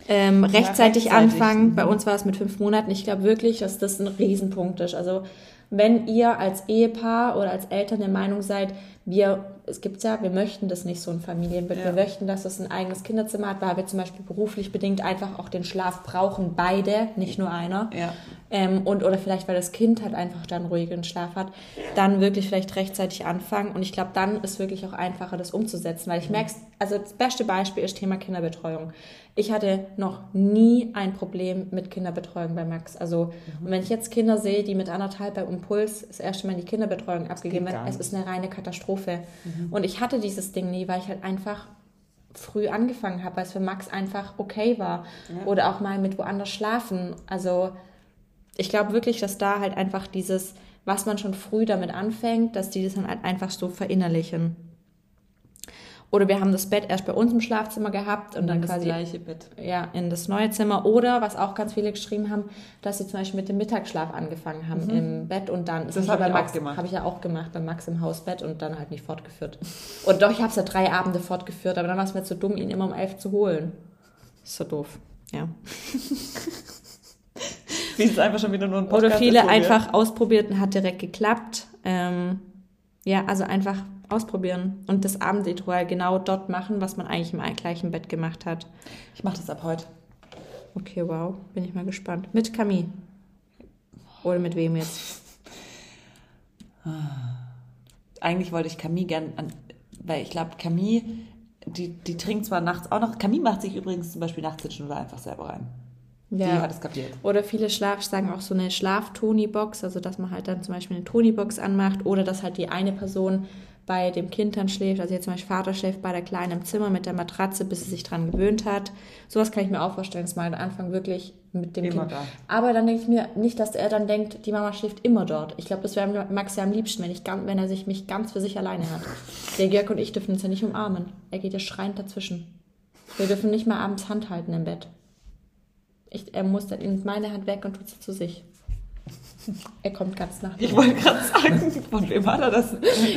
Ähm, rechtzeitig rechtzeitig, anfangen. mhm. Bei uns war es mit fünf Monaten. Ich glaube wirklich, dass das ein Riesenpunkt ist. Also wenn ihr als Ehepaar oder als Eltern der Meinung seid, wir, es gibt's ja, wir möchten das nicht so ein Familienbild. Ja. Wir möchten, dass es ein eigenes Kinderzimmer hat, weil wir zum Beispiel beruflich bedingt einfach auch den Schlaf brauchen, beide, nicht nur einer Ja. ähm, und oder vielleicht weil das Kind halt einfach dann ruhigen Schlaf hat, dann wirklich vielleicht rechtzeitig anfangen und ich glaube, dann ist wirklich auch einfacher, das umzusetzen, weil ich merke, also das beste Beispiel ist Thema Kinderbetreuung. Ich hatte noch nie ein Problem mit Kinderbetreuung bei Max. Also und wenn ich jetzt Kinder sehe, die mit anderthalb bei Impuls das erste Mal in die Kinderbetreuung abgegeben werden, es ist eine reine Katastrophe. Und ich hatte dieses Ding nie, weil ich halt einfach früh angefangen habe, weil es für Max einfach okay war. Oder auch mal mit woanders schlafen. Also ich glaube wirklich, dass da halt einfach dieses, was man schon früh damit anfängt, dass die das dann halt einfach so verinnerlichen. Oder wir haben das Bett erst bei uns im Schlafzimmer gehabt und dann das quasi gleiche Bett. ja, in das neue Zimmer. Oder, was auch ganz viele geschrieben haben, dass sie zum Beispiel mit dem Mittagsschlaf angefangen haben im Bett und dann, Mhm. Das hab hab bei ich Max, gemacht. Habe ich ja auch gemacht, bei Max im Hausbett und dann halt nicht fortgeführt. Und doch, ich habe es ja drei Abende fortgeführt, aber dann war es mir zu dumm, ihn immer um elf zu holen. Ist so doof. Ja. Wie es einfach schon wieder nur ein Podcast Oder viele einfach ausprobiert und hat direkt geklappt. Ähm, ja, also einfach ausprobieren und das Abendritual genau dort machen, was man eigentlich im gleichen Bett gemacht hat. Ich mache das ab heute. Okay, wow, bin ich mal gespannt. Mit Camille. Oder mit wem jetzt? Eigentlich wollte ich Camille gern, an, weil ich glaube, Camille, die, die trinkt zwar nachts auch noch. Camille macht sich übrigens zum Beispiel nachts den Schnuller einfach selber rein. Die hat es kapiert. Oder viele Schlaf sagen auch so eine Schlaf-Toni-Box, also dass man halt dann zum Beispiel eine Toni-Box anmacht oder dass halt die eine Person bei dem Kind dann schläft. Also jetzt zum Beispiel Vater schläft bei der Kleinen im Zimmer mit der Matratze, bis sie sich dran gewöhnt hat. Sowas kann ich mir auch vorstellen, dass man am Anfang wirklich mit dem Immer Kind. da. Aber dann denke ich mir nicht, dass er dann denkt, die Mama schläft immer dort. Ich glaube, das wäre Max ja am liebsten, wenn, ich, wenn er sich mich ganz für sich alleine hat. Der Jörg und ich dürfen uns ja nicht umarmen. Er geht ja schreiend dazwischen. Wir dürfen nicht mal abends Hand halten im Bett. Ich, er muss dann in meine Hand weg und tut sie zu sich. Er kommt ganz nach Ich wollte gerade sagen, von wem war das?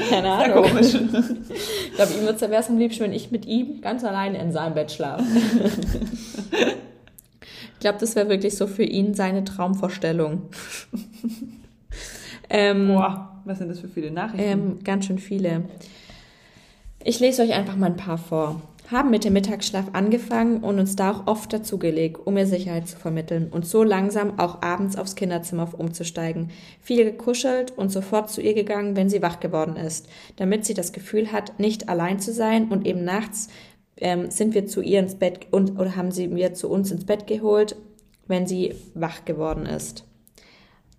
Keine Ahnung. komisch. Ich glaube, ihm wäre es am liebsten, wenn ich mit ihm ganz alleine in seinem Bett schlafe. ich glaube, das wäre wirklich so für ihn seine Traumvorstellung. ähm, Boah. was sind das für viele Nachrichten? Ähm, ganz schön viele. Ich lese euch einfach mal ein paar vor. Haben mit dem Mittagsschlaf angefangen und uns da auch oft dazugelegt, um ihr Sicherheit zu vermitteln und so langsam auch abends aufs Kinderzimmer umzusteigen. Viel gekuschelt und sofort zu ihr gegangen, wenn sie wach geworden ist, damit sie das Gefühl hat, nicht allein zu sein und eben nachts ähm, sind wir zu ihr ins Bett und oder haben sie mir zu uns ins Bett geholt, wenn sie wach geworden ist.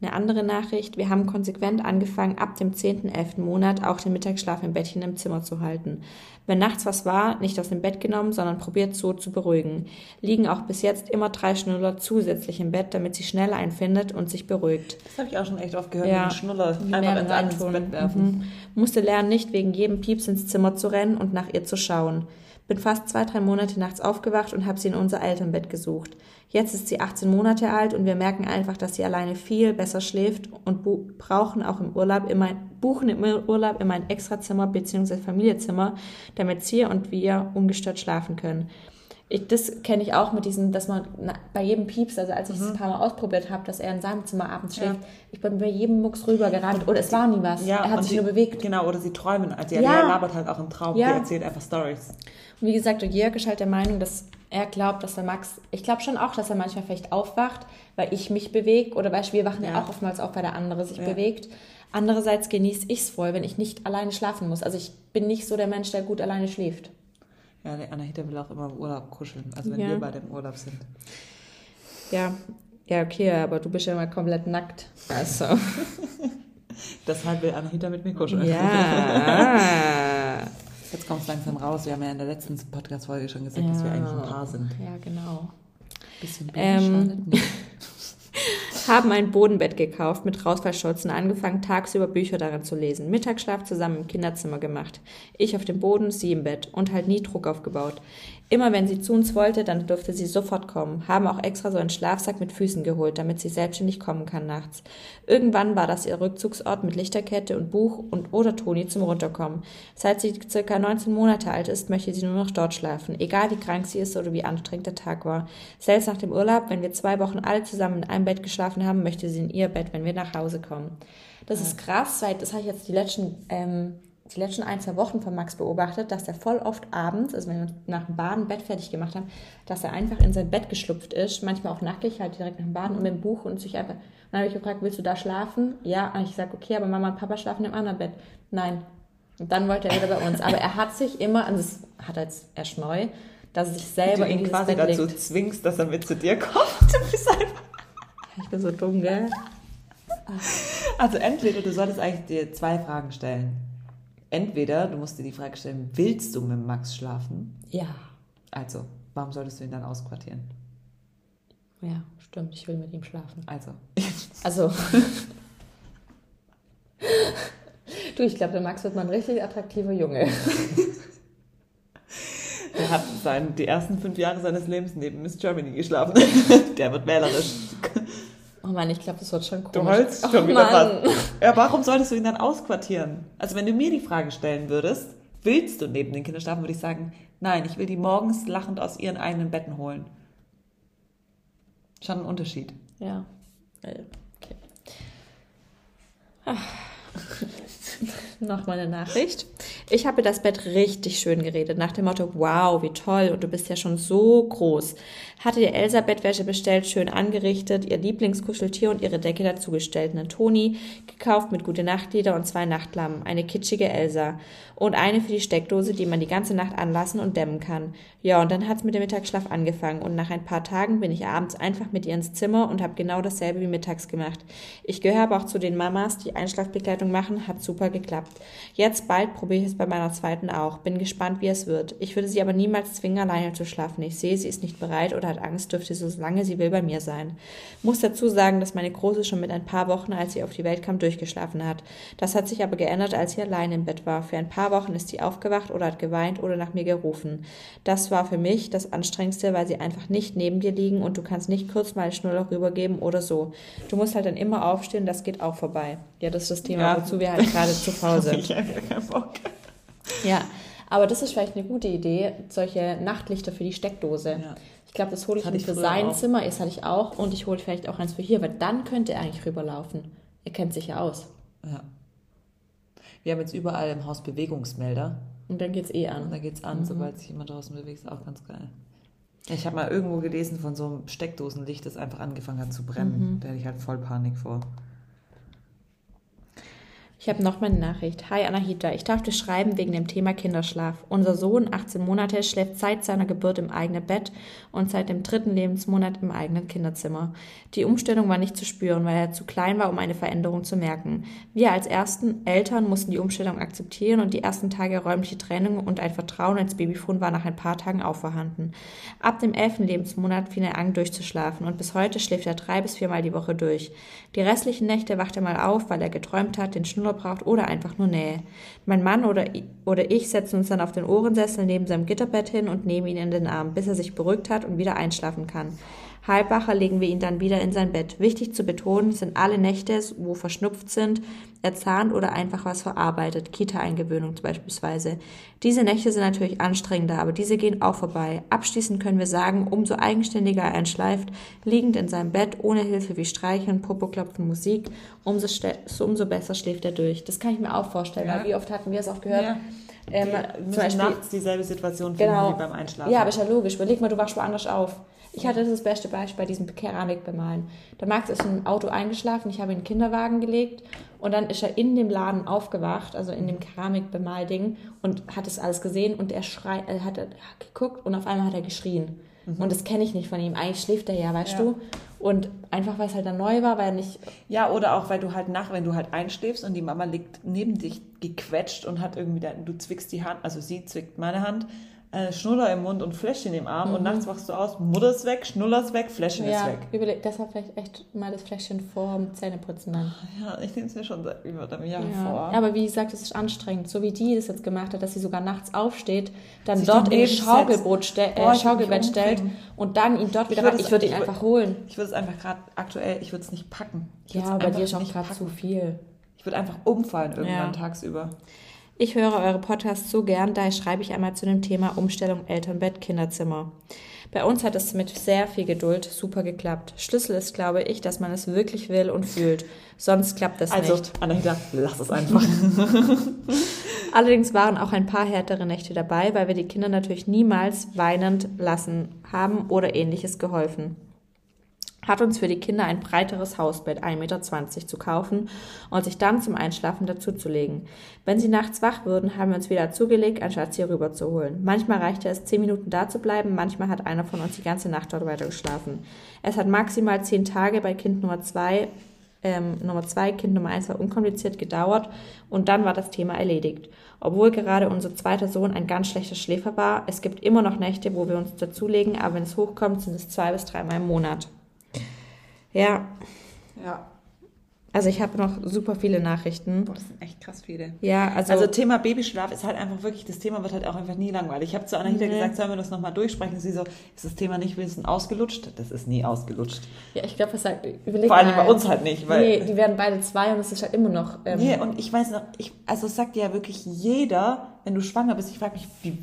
Eine andere Nachricht, wir haben konsequent angefangen, ab dem 10., 11. Monat auch den Mittagsschlaf im Bettchen im Zimmer zu halten. Wenn nachts was war, nicht aus dem Bett genommen, sondern probiert so zu beruhigen. Liegen auch bis jetzt immer drei Schnuller zusätzlich im Bett, damit sie schnell einfindet und sich beruhigt. Das habe ich auch schon echt oft gehört, ja. Schnuller einfach ins Bett werfen. Mhm. Musste lernen, nicht wegen jedem Pieps ins Zimmer zu rennen und nach ihr zu schauen. Bin fast zwei, drei Monate nachts aufgewacht und habe sie in unser Elternbett gesucht. Jetzt ist sie 18 Monate alt und wir merken einfach, dass sie alleine viel besser schläft und brauchen auch im Urlaub immer, buchen im Urlaub immer ein Extrazimmer bzw. Familienzimmer, damit sie und wir ungestört schlafen können. Ich, das kenne ich auch mit diesem, dass man na, bei jedem Pieps, also als ich es mhm. ein paar Mal ausprobiert habe, dass er in seinem Zimmer abends schläft, ja. ich bin bei jedem Mucks rübergerannt oder es war nie was. Ja, er hat sich die, nur bewegt. Genau, oder sie träumen. Also ja. er labert halt auch im Traum, ja. die erzählt einfach Stories. Und wie gesagt, Jörg ist halt der Meinung, dass er glaubt, dass der Max, ich glaube schon auch, dass er manchmal vielleicht aufwacht, weil ich mich bewege oder weil wir wachen ja, ja auch oftmals auf, weil der andere sich ja. bewegt. Andererseits genieße ich es voll, wenn ich nicht alleine schlafen muss. Also ich bin nicht so der Mensch, der gut alleine schläft. Ja, der Anahita will auch immer im Urlaub kuscheln, also wenn ja. wir beide im Urlaub sind. Ja, ja, okay, aber du bist ja immer komplett nackt. Also. Deshalb will Anahita mit mir kuscheln. Ja. Jetzt kommt es langsam raus. Wir haben ja in der letzten Podcast-Folge schon gesagt, ja. dass wir eigentlich ein Paar sind. Ja, genau. Bisschen ähm, haben ein Bodenbett gekauft mit Rausfallschutz angefangen, tagsüber Bücher darin zu lesen. Mittagsschlaf zusammen im Kinderzimmer gemacht. Ich auf dem Boden, sie im Bett und halt nie Druck aufgebaut. Immer wenn sie zu uns wollte, dann durfte sie sofort kommen. Haben auch extra so einen Schlafsack mit Füßen geholt, damit sie selbstständig kommen kann nachts. Irgendwann war das ihr Rückzugsort mit Lichterkette und Buch und oder Toni zum Runterkommen. Seit sie circa 19 Monate alt ist, möchte sie nur noch dort schlafen, egal wie krank sie ist oder wie anstrengend der Tag war. Selbst nach dem Urlaub, wenn wir zwei Wochen alle zusammen in einem Bett geschlafen haben, möchte sie in ihr Bett, wenn wir nach Hause kommen. Das ist krass, seit, das habe ich jetzt die letzten ähm, die letzten ein, zwei Wochen von Max beobachtet, dass er voll oft abends, also wenn wir nach dem Baden Bett fertig gemacht haben, dass er einfach in sein Bett geschlupft ist, manchmal auch nackig, halt direkt nach dem Baden und mit dem Buch und sich einfach. dann habe ich gefragt, willst du da schlafen? Ja, und ich sage, okay, aber Mama und Papa schlafen im anderen Bett. Nein. Und dann wollte er wieder bei uns. Aber er hat sich immer, und das hat er jetzt erst neu, dass er sich selber du ihn in quasi Bett dazu legt. zwingst, dass er mit zu dir kommt. Du bist einfach. Ich bin so dumm, gell? Also entweder du solltest eigentlich dir zwei Fragen stellen entweder du musst dir die Frage stellen, willst du mit Max schlafen? Ja. Also, warum solltest du ihn dann ausquartieren? Ja, stimmt, ich will mit ihm schlafen. Also. Also. du, ich glaube, der Max wird mal ein richtig attraktiver Junge. Der hat sein, die ersten fünf Jahre seines Lebens neben Miss Germany geschlafen. Der wird wählerisch. Oh Mann, ich glaube, das wird schon komisch. Du holst schon oh wieder Mann. was. Ja, warum solltest du ihn dann ausquartieren? Also wenn du mir die Frage stellen würdest, willst du neben den Kindern schlafen, würde ich sagen, nein, ich will die morgens lachend aus ihren eigenen Betten holen. Schon ein Unterschied. Ja. Okay. Ach. Nochmal eine Nachricht. Ich habe das Bett richtig schön geredet, nach dem Motto, wow, wie toll, und du bist ja schon so groß. Hatte ihr Elsa Bettwäsche bestellt, schön angerichtet, ihr Lieblingskuscheltier und ihre Decke dazugestellt. Eine Toni gekauft mit gute Nachtlieder und zwei Nachtlampen, eine kitschige Elsa und eine für die Steckdose, die man die ganze Nacht anlassen und dämmen kann. Ja, und dann hat's mit dem Mittagsschlaf angefangen und nach ein paar Tagen bin ich abends einfach mit ihr ins Zimmer und habe genau dasselbe wie mittags gemacht. Ich gehöre aber auch zu den Mamas, die Einschlafbegleitung machen, hat super geklappt. Jetzt bald probiere ich es bei meiner zweiten auch. Bin gespannt, wie es wird. Ich würde sie aber niemals zwingen, alleine zu schlafen. Ich sehe, sie ist nicht bereit oder hat Angst, dürfte so lange sie will bei mir sein. Muss dazu sagen, dass meine Große schon mit ein paar Wochen, als sie auf die Welt kam, durchgeschlafen hat. Das hat sich aber geändert, als sie allein im Bett war. Für ein paar Wochen ist sie aufgewacht oder hat geweint oder nach mir gerufen. Das war für mich das Anstrengendste, weil sie einfach nicht neben dir liegen und du kannst nicht kurz mal Schnuller rübergeben oder so. Du musst halt dann immer aufstehen, das geht auch vorbei. Ja, das ist das Thema, ja. wozu wir halt gerade zu faul sind. ich habe keinen Bock. Ja, aber das ist vielleicht eine gute Idee, solche Nachtlichter für die Steckdose. Ja. Ich glaube, das hole ich, ich für sein auch. Zimmer, das hatte ich auch und ich hole vielleicht auch eins für hier, weil dann könnte er eigentlich rüberlaufen. Er kennt sich ja aus. Ja. Wir haben jetzt überall im Haus Bewegungsmelder. Und dann geht es eh an. Und dann geht es an, mhm. sobald sich jemand draußen bewegt, ist auch ganz geil. Ich habe mal irgendwo gelesen von so einem Steckdosenlicht, das einfach angefangen hat zu brennen. Mhm. Da hätte ich halt voll Panik vor. Ich habe noch mal eine Nachricht. Hi Anahita, ich darf dir schreiben wegen dem Thema Kinderschlaf. Unser Sohn, 18 Monate, schläft seit seiner Geburt im eigenen Bett und seit dem dritten Lebensmonat im eigenen Kinderzimmer. Die Umstellung war nicht zu spüren, weil er zu klein war, um eine Veränderung zu merken. Wir als ersten Eltern mussten die Umstellung akzeptieren und die ersten Tage räumliche Trennung und ein Vertrauen ins Babyfon war nach ein paar Tagen auch vorhanden. Ab dem elften Lebensmonat fing er an durchzuschlafen und bis heute schläft er drei bis viermal die Woche durch. Die restlichen Nächte wacht er mal auf, weil er geträumt hat, den Schnurr braucht oder einfach nur Nähe. Mein Mann oder, oder ich setzen uns dann auf den Ohrensessel neben seinem Gitterbett hin und nehmen ihn in den Arm, bis er sich beruhigt hat und wieder einschlafen kann. Halbwacher legen wir ihn dann wieder in sein Bett. Wichtig zu betonen sind alle Nächte, wo verschnupft sind, erzahnt oder einfach was verarbeitet, Kita-Eingewöhnung beispielsweise. Diese Nächte sind natürlich anstrengender, aber diese gehen auch vorbei. Abschließend können wir sagen, umso eigenständiger er einschleift, liegend in seinem Bett, ohne Hilfe wie Streicheln, Popoklopfen, Musik, umso, umso besser schläft er durch. Das kann ich mir auch vorstellen, ja. weil wie oft hatten wir es auch gehört? Ja. Ähm, zum Beispiel, nachts dieselbe Situation finden genau. wie beim Einschlafen. Ja, aber ist ja logisch. Überleg mal, du wachst woanders auf. Ich hatte das beste Beispiel bei diesem Keramikbemalen. Der Max ist im Auto eingeschlafen, ich habe ihn in den Kinderwagen gelegt und dann ist er in dem Laden aufgewacht, also in dem Keramikbemalding und hat es alles gesehen und er schreit, er hat geguckt und auf einmal hat er geschrien. Mhm. Und das kenne ich nicht von ihm. Eigentlich schläft er ja, weißt ja. du? Und einfach, weil es halt dann neu war, weil er nicht. Ja, oder auch, weil du halt nach, wenn du halt einschläfst und die Mama liegt neben dich gequetscht und hat irgendwie, du zwickst die Hand, also sie zwickt meine Hand äh, Schnuller im Mund und Fläschchen im Arm mhm. und nachts wachst du aus, Mutter ist weg, Schnuller ist weg, Fläschchen ja, ist weg. Überleg, deshalb vielleicht echt mal das Fläschchen vor dem Zähneputzen dann. Ja, ich nehme es mir schon seit über einem Jahr ja. vor. Aber wie gesagt, es ist anstrengend. So wie die das jetzt gemacht hat, dass sie sogar nachts aufsteht, dann Sich dort in Schaukelboot ste äh, Schaukelbett stellt und dann ihn dort wieder Ich würde ihn einfach holen. Ich würde es einfach gerade aktuell, ich würde es nicht packen. Ich ja, bei dir ist auch gerade zu viel. Ich würde einfach umfallen irgendwann ja. tagsüber. Ich höre eure Podcasts so gern, daher schreibe ich einmal zu dem Thema Umstellung Elternbett, Kinderzimmer. Bei uns hat es mit sehr viel Geduld super geklappt. Schlüssel ist, glaube ich, dass man es wirklich will und fühlt. Sonst klappt das also, nicht. Also, Anahita, lass es einfach. Allerdings waren auch ein paar härtere Nächte dabei, weil wir die Kinder natürlich niemals weinend lassen haben oder ähnliches geholfen hat uns für die Kinder ein breiteres Hausbett 1,20 Meter zu kaufen und sich dann zum Einschlafen dazuzulegen. Wenn sie nachts wach würden, haben wir uns wieder zugelegt, anstatt sie rüber zu holen. Manchmal reichte es, zehn Minuten da zu bleiben, manchmal hat einer von uns die ganze Nacht dort weiter geschlafen. Es hat maximal zehn Tage bei Kind Nummer zwei ähm, Nummer zwei, Kind Nummer eins war unkompliziert gedauert und dann war das Thema erledigt. Obwohl gerade unser zweiter Sohn ein ganz schlechter Schläfer war, es gibt immer noch Nächte, wo wir uns dazulegen, aber wenn es hochkommt, sind es zwei bis dreimal im Monat. Ja. Ja. Also ich habe noch super viele Nachrichten. Boah, das sind echt krass viele. Ja, also, also Thema Babyschlaf ist halt einfach wirklich, das Thema wird halt auch einfach nie langweilig. Ich habe zu Anahita nee. gesagt, sollen wir das nochmal durchsprechen? Sie so, ist das Thema nicht wenigstens ausgelutscht? Das ist nie ausgelutscht. Ja, ich glaube, das sagt, überleg Vor allem mal. bei uns halt nicht. Weil nee, die werden beide zwei und es ist halt immer noch... Ähm, nee, und ich weiß noch, ich, also es sagt ja wirklich jeder, wenn du schwanger bist, ich frage mich, wie,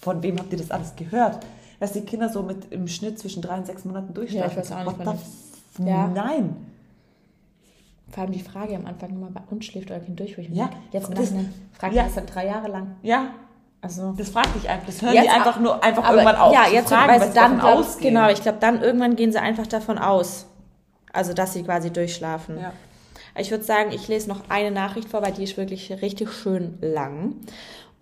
von wem habt ihr das alles gehört? Dass die Kinder so mit im Schnitt zwischen drei und sechs Monaten durchschlafen. Ja, ich weiß auch nicht. Ja. Nein. Vor allem die Frage am Anfang immer, bei uns schläft euer Kind durch? ja. Denke, jetzt im Nachhinein fragt ja. das dann drei Jahre lang. Ja. Also, das fragt dich einfach. Das hören die einfach nur einfach irgendwann auf. Ja, jetzt fragen, weil dann glaub, Genau, ich glaube, dann irgendwann gehen sie einfach davon aus. Also, dass sie quasi durchschlafen. Ja. Ich würde sagen, ich lese noch eine Nachricht vor, weil die ist wirklich richtig schön lang.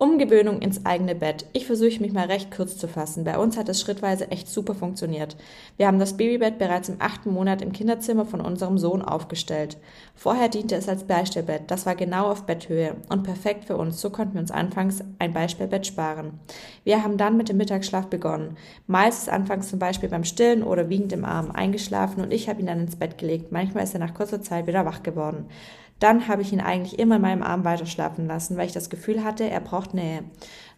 Umgewöhnung ins eigene Bett. Ich versuche mich mal recht kurz zu fassen. Bei uns hat es schrittweise echt super funktioniert. Wir haben das Babybett bereits im achten Monat im Kinderzimmer von unserem Sohn aufgestellt. Vorher diente es als Beistellbett. Das war genau auf Betthöhe und perfekt für uns. So konnten wir uns anfangs ein Beispielbett sparen. Wir haben dann mit dem Mittagsschlaf begonnen. Ist anfangs zum Beispiel beim Stillen oder wiegend im Arm eingeschlafen und ich habe ihn dann ins Bett gelegt. Manchmal ist er nach kurzer Zeit wieder wach geworden. Dann habe ich ihn eigentlich immer in meinem Arm weiterschlafen lassen, weil ich das Gefühl hatte, er braucht Nähe.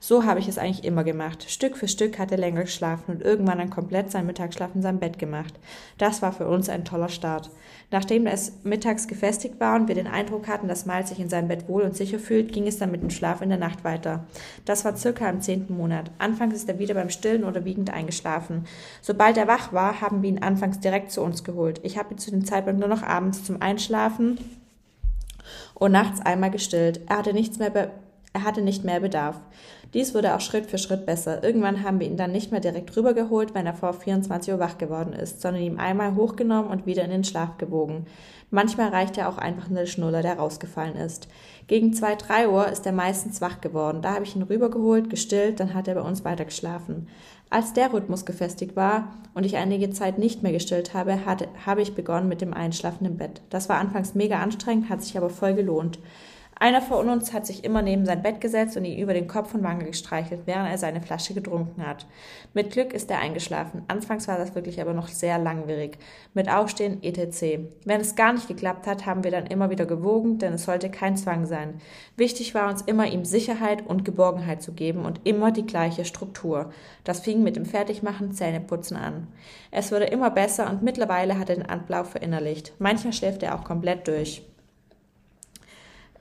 So habe ich es eigentlich immer gemacht. Stück für Stück hat er länger geschlafen und irgendwann dann komplett sein Mittagsschlaf in seinem Bett gemacht. Das war für uns ein toller Start. Nachdem es mittags gefestigt war und wir den Eindruck hatten, dass Miles sich in seinem Bett wohl und sicher fühlt, ging es dann mit dem Schlaf in der Nacht weiter. Das war circa im zehnten Monat. Anfangs ist er wieder beim Stillen oder wiegend eingeschlafen. Sobald er wach war, haben wir ihn anfangs direkt zu uns geholt. Ich habe ihn zu dem Zeitpunkt nur noch abends zum Einschlafen und nachts einmal gestillt. Er hatte, nichts mehr er hatte nicht mehr Bedarf. Dies wurde auch Schritt für Schritt besser. Irgendwann haben wir ihn dann nicht mehr direkt rübergeholt, wenn er vor 24 Uhr wach geworden ist, sondern ihn einmal hochgenommen und wieder in den Schlaf gebogen. Manchmal reicht er auch einfach nur der Schnuller, der rausgefallen ist. Gegen 2, 3 Uhr ist er meistens wach geworden. Da habe ich ihn rübergeholt, gestillt, dann hat er bei uns weiter geschlafen. Als der Rhythmus gefestigt war und ich einige Zeit nicht mehr gestillt habe, hatte, habe ich begonnen mit dem Einschlafen im Bett. Das war anfangs mega anstrengend, hat sich aber voll gelohnt. Einer von uns hat sich immer neben sein Bett gesetzt und ihn über den Kopf und Wange gestreichelt, während er seine Flasche getrunken hat. Mit Glück ist er eingeschlafen. Anfangs war das wirklich aber noch sehr langwierig. Mit Aufstehen etc. Wenn es gar nicht geklappt hat, haben wir dann immer wieder gewogen, denn es sollte kein Zwang sein. Wichtig war uns immer, ihm Sicherheit und Geborgenheit zu geben und immer die gleiche Struktur. Das fing mit dem Fertigmachen, Zähneputzen an. Es wurde immer besser und mittlerweile hat er den Anblauf verinnerlicht. Manchmal schläft er auch komplett durch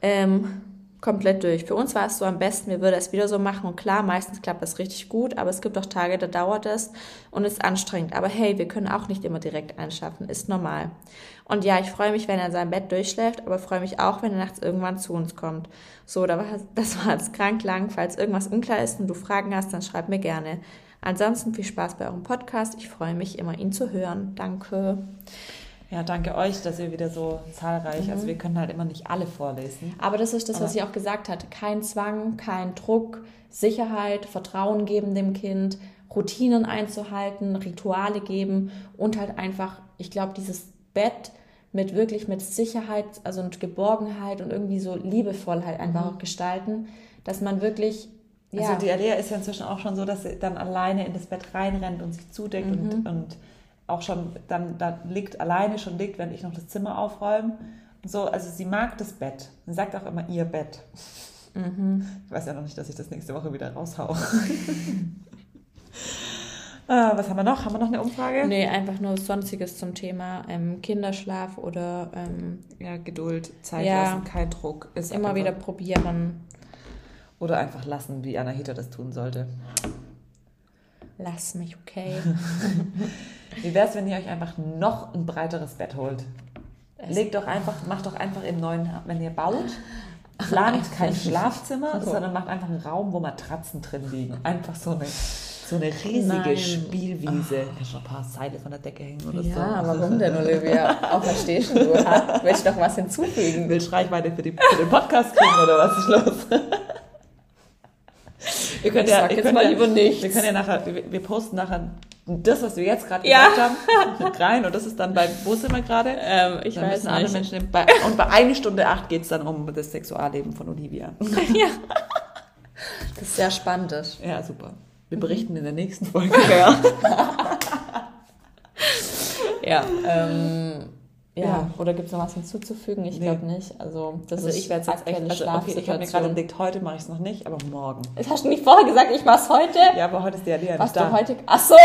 ähm, komplett durch. Für uns war es so am besten, wir würden es wieder so machen und klar, meistens klappt das richtig gut, aber es gibt auch Tage, da dauert es und ist anstrengend. Aber hey, wir können auch nicht immer direkt einschaffen, ist normal. Und ja, ich freue mich, wenn er in seinem Bett durchschläft, aber freue mich auch, wenn er nachts irgendwann zu uns kommt. So, das war jetzt krank lang. Falls irgendwas unklar ist und du Fragen hast, dann schreib mir gerne. Ansonsten viel Spaß bei eurem Podcast. Ich freue mich immer, ihn zu hören. Danke. Ja, danke euch, dass ihr wieder so zahlreich, also mhm. also wir können halt immer nicht alle vorlesen. Aber das ist das, was sie auch gesagt hat. Kein Zwang, kein Druck, Sicherheit, Vertrauen geben dem Kind, Routinen einzuhalten, Rituale geben und halt einfach, ich glaube, dieses Bett mit wirklich mit Sicherheit, also und Geborgenheit und irgendwie so liebevoll halt einfach mhm. auch gestalten, dass man wirklich ja. Also die Alea ist ja inzwischen auch schon so, dass sie dann alleine in das Bett reinrennt und sich zudeckt mhm. und, und auch schon dann da liegt, alleine schon liegt, wenn ich noch das Zimmer aufräume. So, also sie mag das Bett. Sie sagt auch immer ihr Bett. Mhm. Ich weiß ja noch nicht, dass ich das nächste Woche wieder raushaue. ah, was haben wir noch? Haben wir noch eine Umfrage? Nee, einfach nur Sonstiges zum Thema ähm, Kinderschlaf oder ähm, ja, Geduld, Zeit ja, lassen, kein Druck. Ist immer wieder probieren. Oder einfach lassen, wie Anahita das tun sollte. Lass mich, okay. Wie wäre es, wenn ihr euch einfach noch ein breiteres Bett holt? Legt doch einfach, macht doch einfach im neuen, wenn ihr baut, plant kein Schlafzimmer, sondern macht einfach einen Raum, wo Matratzen drin liegen. Einfach so eine, so eine riesige Nein. Spielwiese. Ach. Kannst du ein paar Seile von der Decke hängen oder ja, so? Ja, warum denn, Olivia? Auch verstehst du, willst du noch was hinzufügen? Willst du Reichweite für, die, für den Podcast kriegen oder was ist los? Wir können ja, jetzt können mal ja, lieber nicht. Wir können ja nachher, wir, wir posten nachher das, was wir jetzt gerade ja. gesagt haben, rein und das ist dann bei, wo sind wir gerade? Ähm, ich dann weiß nicht. Menschen, bei, und bei eine Stunde acht geht es dann um das Sexualleben von Olivia. ja. Das ist sehr spannend. Ja, super. Wir berichten in der nächsten Folge. Ja, ja ähm, ja, ja. oder gibt es noch was hinzuzufügen? Ich nee. glaube nicht. Also, das also ist ich werde jetzt echt, also, okay, ich habe mir gerade entdeckt, heute mache ich es noch nicht, aber morgen. Das hast du nicht vorher gesagt, ich mache es heute? Ja, aber heute ist die Alea Was nicht da. du heute? Ach so.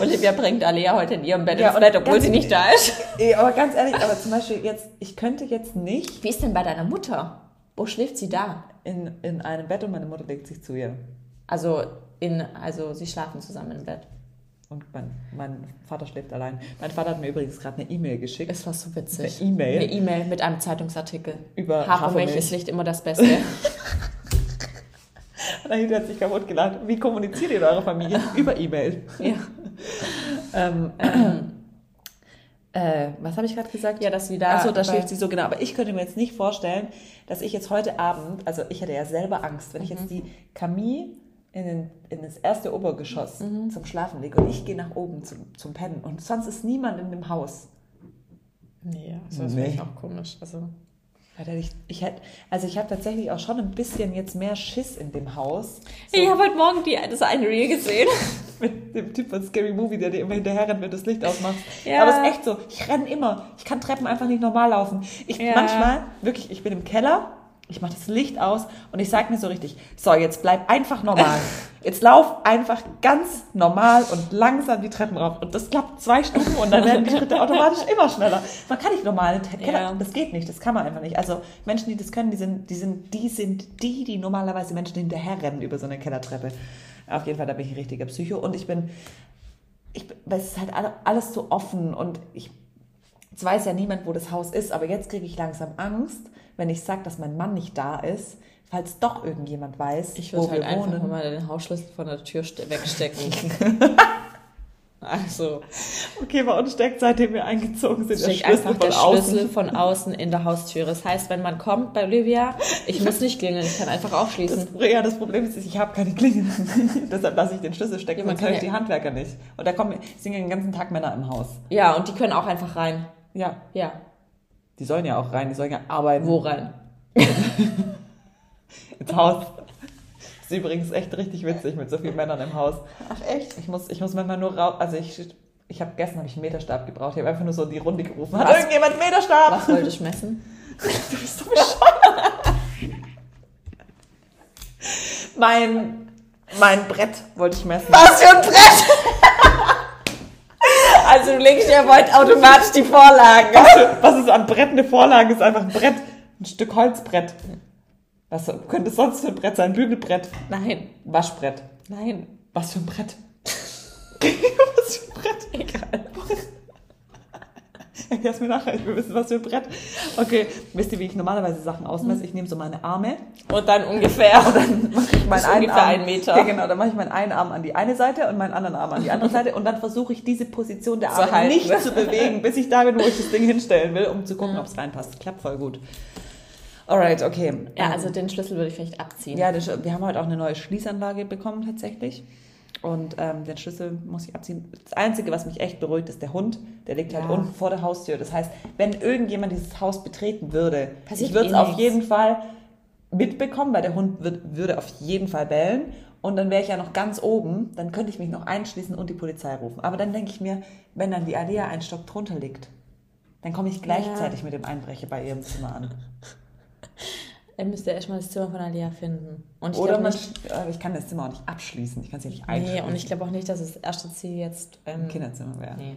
Olivia bringt Alea heute in ihrem Bett ja, ins Bett, obwohl sie nicht da ist. aber ganz ehrlich, aber zum Beispiel jetzt, ich könnte jetzt nicht. Wie ist denn bei deiner Mutter? Wo schläft sie da? In, in einem Bett und meine Mutter legt sich zu ihr. Also, in, also sie schlafen zusammen im Bett. Und mein, mein Vater schläft allein. Mein Vater hat mir übrigens gerade eine E-Mail geschickt. Es war so witzig. Eine E-Mail. Eine E-Mail mit einem Zeitungsartikel. Über Hafermilch ist nicht immer das Beste. Dahinter hat sich kaputt gelacht. Wie kommuniziert ihr in eurer Familie? Über E-Mail. Ja. ähm, ähm, äh, was habe ich gerade gesagt? Ja, dass sie da. Achso, da schläft sie so genau. Aber ich könnte mir jetzt nicht vorstellen, dass ich jetzt heute Abend, also ich hätte ja selber Angst, wenn mhm. ich jetzt die Camille in, den, in das erste Obergeschoss mhm. zum Schlafen lege und ich gehe nach oben zum, zum Pennen und sonst ist niemand in dem Haus. Nee, das wäre nee. auch komisch. Also. Ich, ich hätte, also ich habe tatsächlich auch schon ein bisschen jetzt mehr Schiss in dem Haus. So ich habe heute Morgen die, das eine Reel gesehen. Mit dem Typ von Scary Movie, der dir immer hinterher rennt, wenn du das Licht ausmachst. Ja. Aber es ist echt so, ich renne immer. Ich kann Treppen einfach nicht normal laufen. Ich ja. manchmal, wirklich, ich bin im Keller ich mache das Licht aus und ich sage mir so richtig, so, jetzt bleib einfach normal. Jetzt lauf einfach ganz normal und langsam die Treppen rauf. Und das klappt zwei Stunden und dann werden die Schritte automatisch immer schneller. Man kann nicht normal, ja. das geht nicht, das kann man einfach nicht. Also Menschen, die das können, die sind, die sind, die sind die, die normalerweise Menschen hinterherrennen über so eine Kellertreppe. Auf jeden Fall, da bin ich ein richtiger Psycho und ich bin, ich, es ist halt alles so offen und ich Jetzt weiß ja niemand, wo das Haus ist, aber jetzt kriege ich langsam Angst, wenn ich sage, dass mein Mann nicht da ist, falls doch irgendjemand weiß, Ich wo würde halt wir einfach wohnen. mal den Hausschlüssel von der Tür ste- wegstecken. also, Okay, bei uns steckt, seitdem wir eingezogen sind, steck einfach der Schlüssel von außen in der Haustüre. Das heißt, wenn man kommt bei Olivia, ich muss nicht klingeln, ich kann einfach aufschließen. Das, ja, das Problem ist, ich habe keine Klingel. Deshalb lasse ich den Schlüssel stecken, Ja, man sonst höre ich kann die Handwerker nicht. Und da kommen, sind ja den ganzen Tag Männer im Haus. Ja, und die können auch einfach rein. Ja, Ja. Die sollen ja auch rein, die sollen ja arbeiten. Wo rein? Ins Haus. ist übrigens echt richtig witzig mit so vielen Männern im Haus. Ach echt? Ich muss, ich muss manchmal nur raus, also ich, ich habe gestern hab ich einen Meterstab gebraucht. Ich habe einfach nur so in die Runde gerufen. Hat Was? irgendjemand einen Meterstab? Was wollte ich messen? Du bist so bescheuert. mein, mein Brett wollte ich messen. Was für ein Brett! Also du legst dir heute automatisch die Vorlagen. Was, was ist an Brett eine Vorlage? Ist einfach ein Brett, ein Stück Holzbrett. Was könnte es sonst für ein Brett sein? Bügelbrett, Nein, Waschbrett. nein. Was für ein Brett? was für ein Brett? Egal. Erklär's mir nachher, ich will wissen, was für ein Brett. Okay, wisst ihr, wie ich normalerweise Sachen ausmesse? Ich nehme so meine Arme Und dann ungefähr. dann mache ich meinen einen ungefähr Arm, ein Meter. Ja, genau, dann mache ich meinen einen Arm an die eine Seite und meinen anderen Arm an die andere Seite und dann versuche ich diese Position der Arme halten. nicht zu bewegen, bis ich da bin, wo ich das Ding hinstellen will, um zu gucken, ob es reinpasst. Klappt voll gut. Alright, okay. Ja, Ähm, also den Schlüssel würde ich vielleicht abziehen. ja, wir haben heute auch eine neue Schließanlage bekommen tatsächlich. Und ähm, den Schlüssel muss ich abziehen. Das Einzige, was mich echt beruhigt, ist der Hund. Der liegt halt Ja. unten vor der Haustür. Das heißt, wenn irgendjemand dieses Haus betreten würde, Passiert ich würde es eh auf nichts. jeden Fall mitbekommen, weil der Hund wird, würde auf jeden Fall bellen. Und dann wäre ich ja noch ganz oben, dann könnte ich mich noch einschließen und die Polizei rufen. Aber dann denke ich mir, wenn dann die Alia einen Stock drunter liegt, dann komme ich gleichzeitig mit dem Einbrecher bei ihrem Zimmer an. Dann müsst ihr erstmal das Zimmer von Alia finden. Und ich Oder man, nicht, aber ich kann das Zimmer auch nicht abschließen. Ich kann es ja nicht nee, einschließen. und ich glaube auch nicht, dass das erste Ziel jetzt ähm, Im Kinderzimmer wäre. Nee.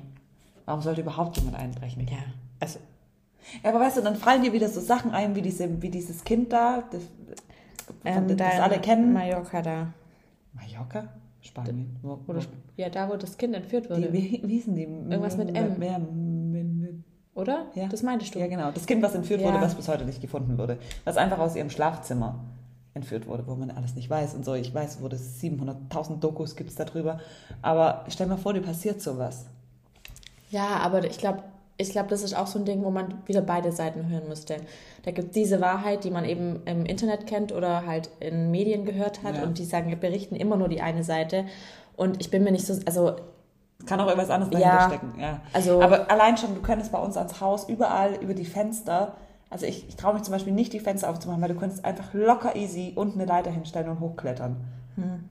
Warum sollte überhaupt jemand einbrechen? Ja, also Ja, aber weißt du, dann fallen dir wieder so Sachen ein, wie, diese, wie dieses Kind da, das, ähm, das dein alle kennen. Mallorca da. Mallorca? Spanien? Wo, wo, ja, da, wo das Kind entführt wurde. die, wie, hießen die? Irgendwas mit M. M- m- Oder? Ja. Das meintest du. ja, genau. Das Kind, was entführt Ja. wurde, was bis heute nicht gefunden wurde. Was einfach aus ihrem Schlafzimmer entführt wurde, wo man alles nicht weiß und so. Ich weiß, das 700.000 Dokus gibt es darüber. Aber stell mal vor, dir passiert sowas. Ja, aber ich glaube, ich glaube, das ist auch so ein Ding, wo man wieder beide Seiten hören müsste. Da gibt diese Wahrheit, die man eben im Internet kennt oder halt in Medien gehört hat Ja. und die sagen, wir berichten immer nur die eine Seite. Und ich bin mir nicht so, also Kann auch irgendwas anderes dahinter Ja. stecken. Ja. Also- Aber allein schon, du könntest bei uns ans Haus überall über die Fenster, also ich, ich traue mich zum Beispiel nicht, die Fenster aufzumachen, weil du könntest einfach locker easy unten eine Leiter hinstellen und hochklettern. Hm.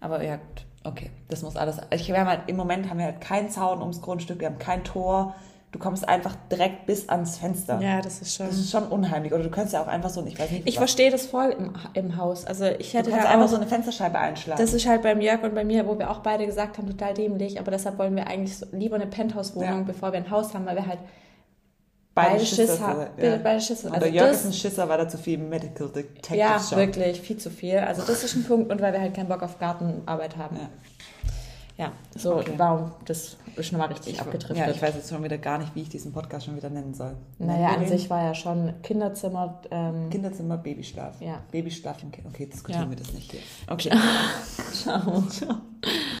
Aber ja. Okay, das muss alles. Ich, wir haben halt, Im Moment haben wir halt keinen Zaun ums Grundstück, wir haben kein Tor. Du kommst einfach direkt bis ans Fenster. ja, das ist schon. Das ist schon unheimlich. Oder du könntest ja auch einfach so, ich weiß nicht, Ich verstehe das voll im, im Haus. Also ich du hätte kannst da einfach auch, so eine Fensterscheibe einschlagen. Das ist halt beim Jörg und bei mir, wo wir auch beide gesagt haben, total dämlich. Aber deshalb wollen wir eigentlich so, lieber eine Penthouse-Wohnung, Ja. bevor wir ein Haus haben, weil wir halt beide beide. Schiss haben. ja. Beide Schiss. Und Also der Jörg das- ist ein Schisser, weil er zu viel Medical Detective Ja, schaut. wirklich, viel zu viel. Also das ist ein Punkt und weil wir halt keinen Bock auf Gartenarbeit haben. Ja. Ja, so, Okay. warum, das ist schon mal richtig Ich, abgedriftet. ja, ich weiß jetzt schon wieder gar nicht, wie ich diesen Podcast schon wieder nennen soll. naja, wir an sich war ja schon Kinderzimmer, ähm, Kinderzimmer, Babyschlaf. Ja. Babyschlaf im Kind. Okay, diskutieren Ja. wir das nicht hier. Okay. Ciao.